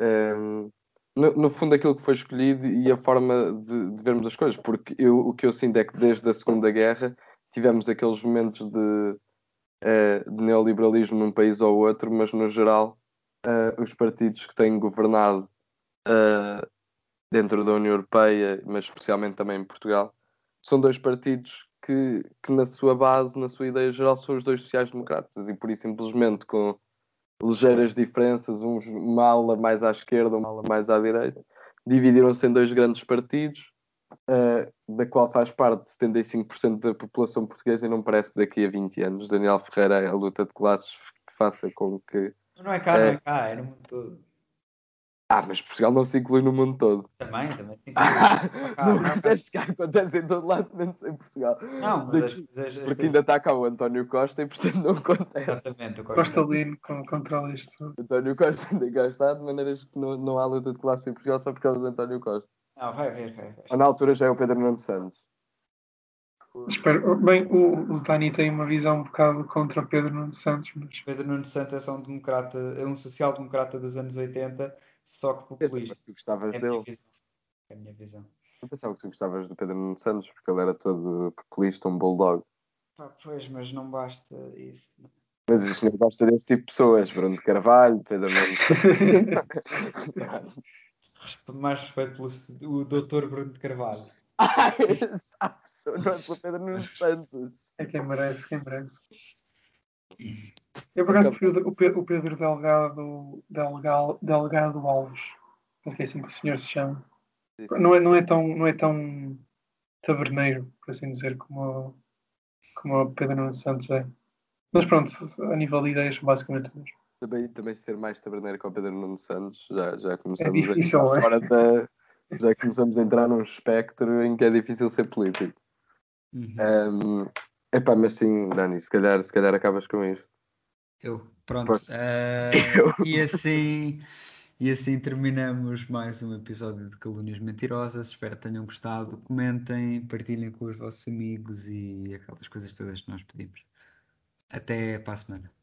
um, no, no, fundo, aquilo que foi escolhido e a forma de, de, vermos as coisas, porque eu, o que eu sinto é que desde a Segunda Guerra tivemos aqueles momentos de, uh, de neoliberalismo num país ou outro, mas no geral, uh, os partidos que têm governado uh, dentro da União Europeia, mas especialmente também em Portugal, são dois partidos que, que, na sua base, na sua ideia geral, são os dois sociais-democratas e por isso simplesmente com ligeiras diferenças, uns uma ala mais à esquerda, uma ala mais à direita, dividiram-se em dois grandes partidos uh, da qual faz parte 75% da população portuguesa e não parece daqui a 20 anos. Daniel Ferreira, a luta de classes que faça com que. Não é cá, uh, não é cá, é no mundo todo. Ah, mas Portugal não se inclui no mundo todo. Também, também se inclui. Ah, não acontece cá, acontece em todo lado, menos em Portugal. Não, mas Daqui, as, as, as, Porque ainda está cá o António Costa e portanto não acontece. Exatamente, o Costa, Lino controla isto. António Costa ainda cá está, de maneiras que não, não há luta de classe em Portugal só por causa de António Costa. Não, vai ver, vai ver. Ou na altura já é o Pedro Nuno Santos. Espero. Bem, o, o Dani tem uma visão um bocado contra o Pedro Nuno Santos, mas. Pedro Nuno Santos é só um democrata, é um social-democrata dos anos 80 só que populista. tu gostavas é dele. É a minha visão. Eu pensava que tu gostavas do Pedro Nuno Santos porque ele era todo populista, um bulldog. Pá, pois, mas não basta isso. Mas isto não basta desse tipo de pessoas. Bruno de Carvalho, Pedro Nuno Mais respeito pelo o doutor Bruno de Carvalho. Ai, não é pelo Pedro Nuno Santos. É quem merece, quem merece. Eu por acaso prefiro o Pedro, o Pedro Delgado, Delgado, Delgado Alves. Acho que é assim que o senhor se chama. Não é, não é, tão, não é tão taberneiro, por assim dizer, como, como o Pedro Nuno Santos é. Mas pronto, a nível de ideias, basicamente também, também ser mais taberneiro que o Pedro Nuno Santos, já, já começamos é difícil, a é? da, já começamos a entrar num espectro em que é difícil ser político. Uhum. Um, epá, mas sim, Dani, se calhar, se calhar acabas com isso. Eu, pronto. Uh, e assim. E assim terminamos mais um episódio de Calúnias Mentirosas. Espero que tenham gostado. Comentem, partilhem com os vossos amigos e aquelas coisas todas que nós pedimos. Até para a semana.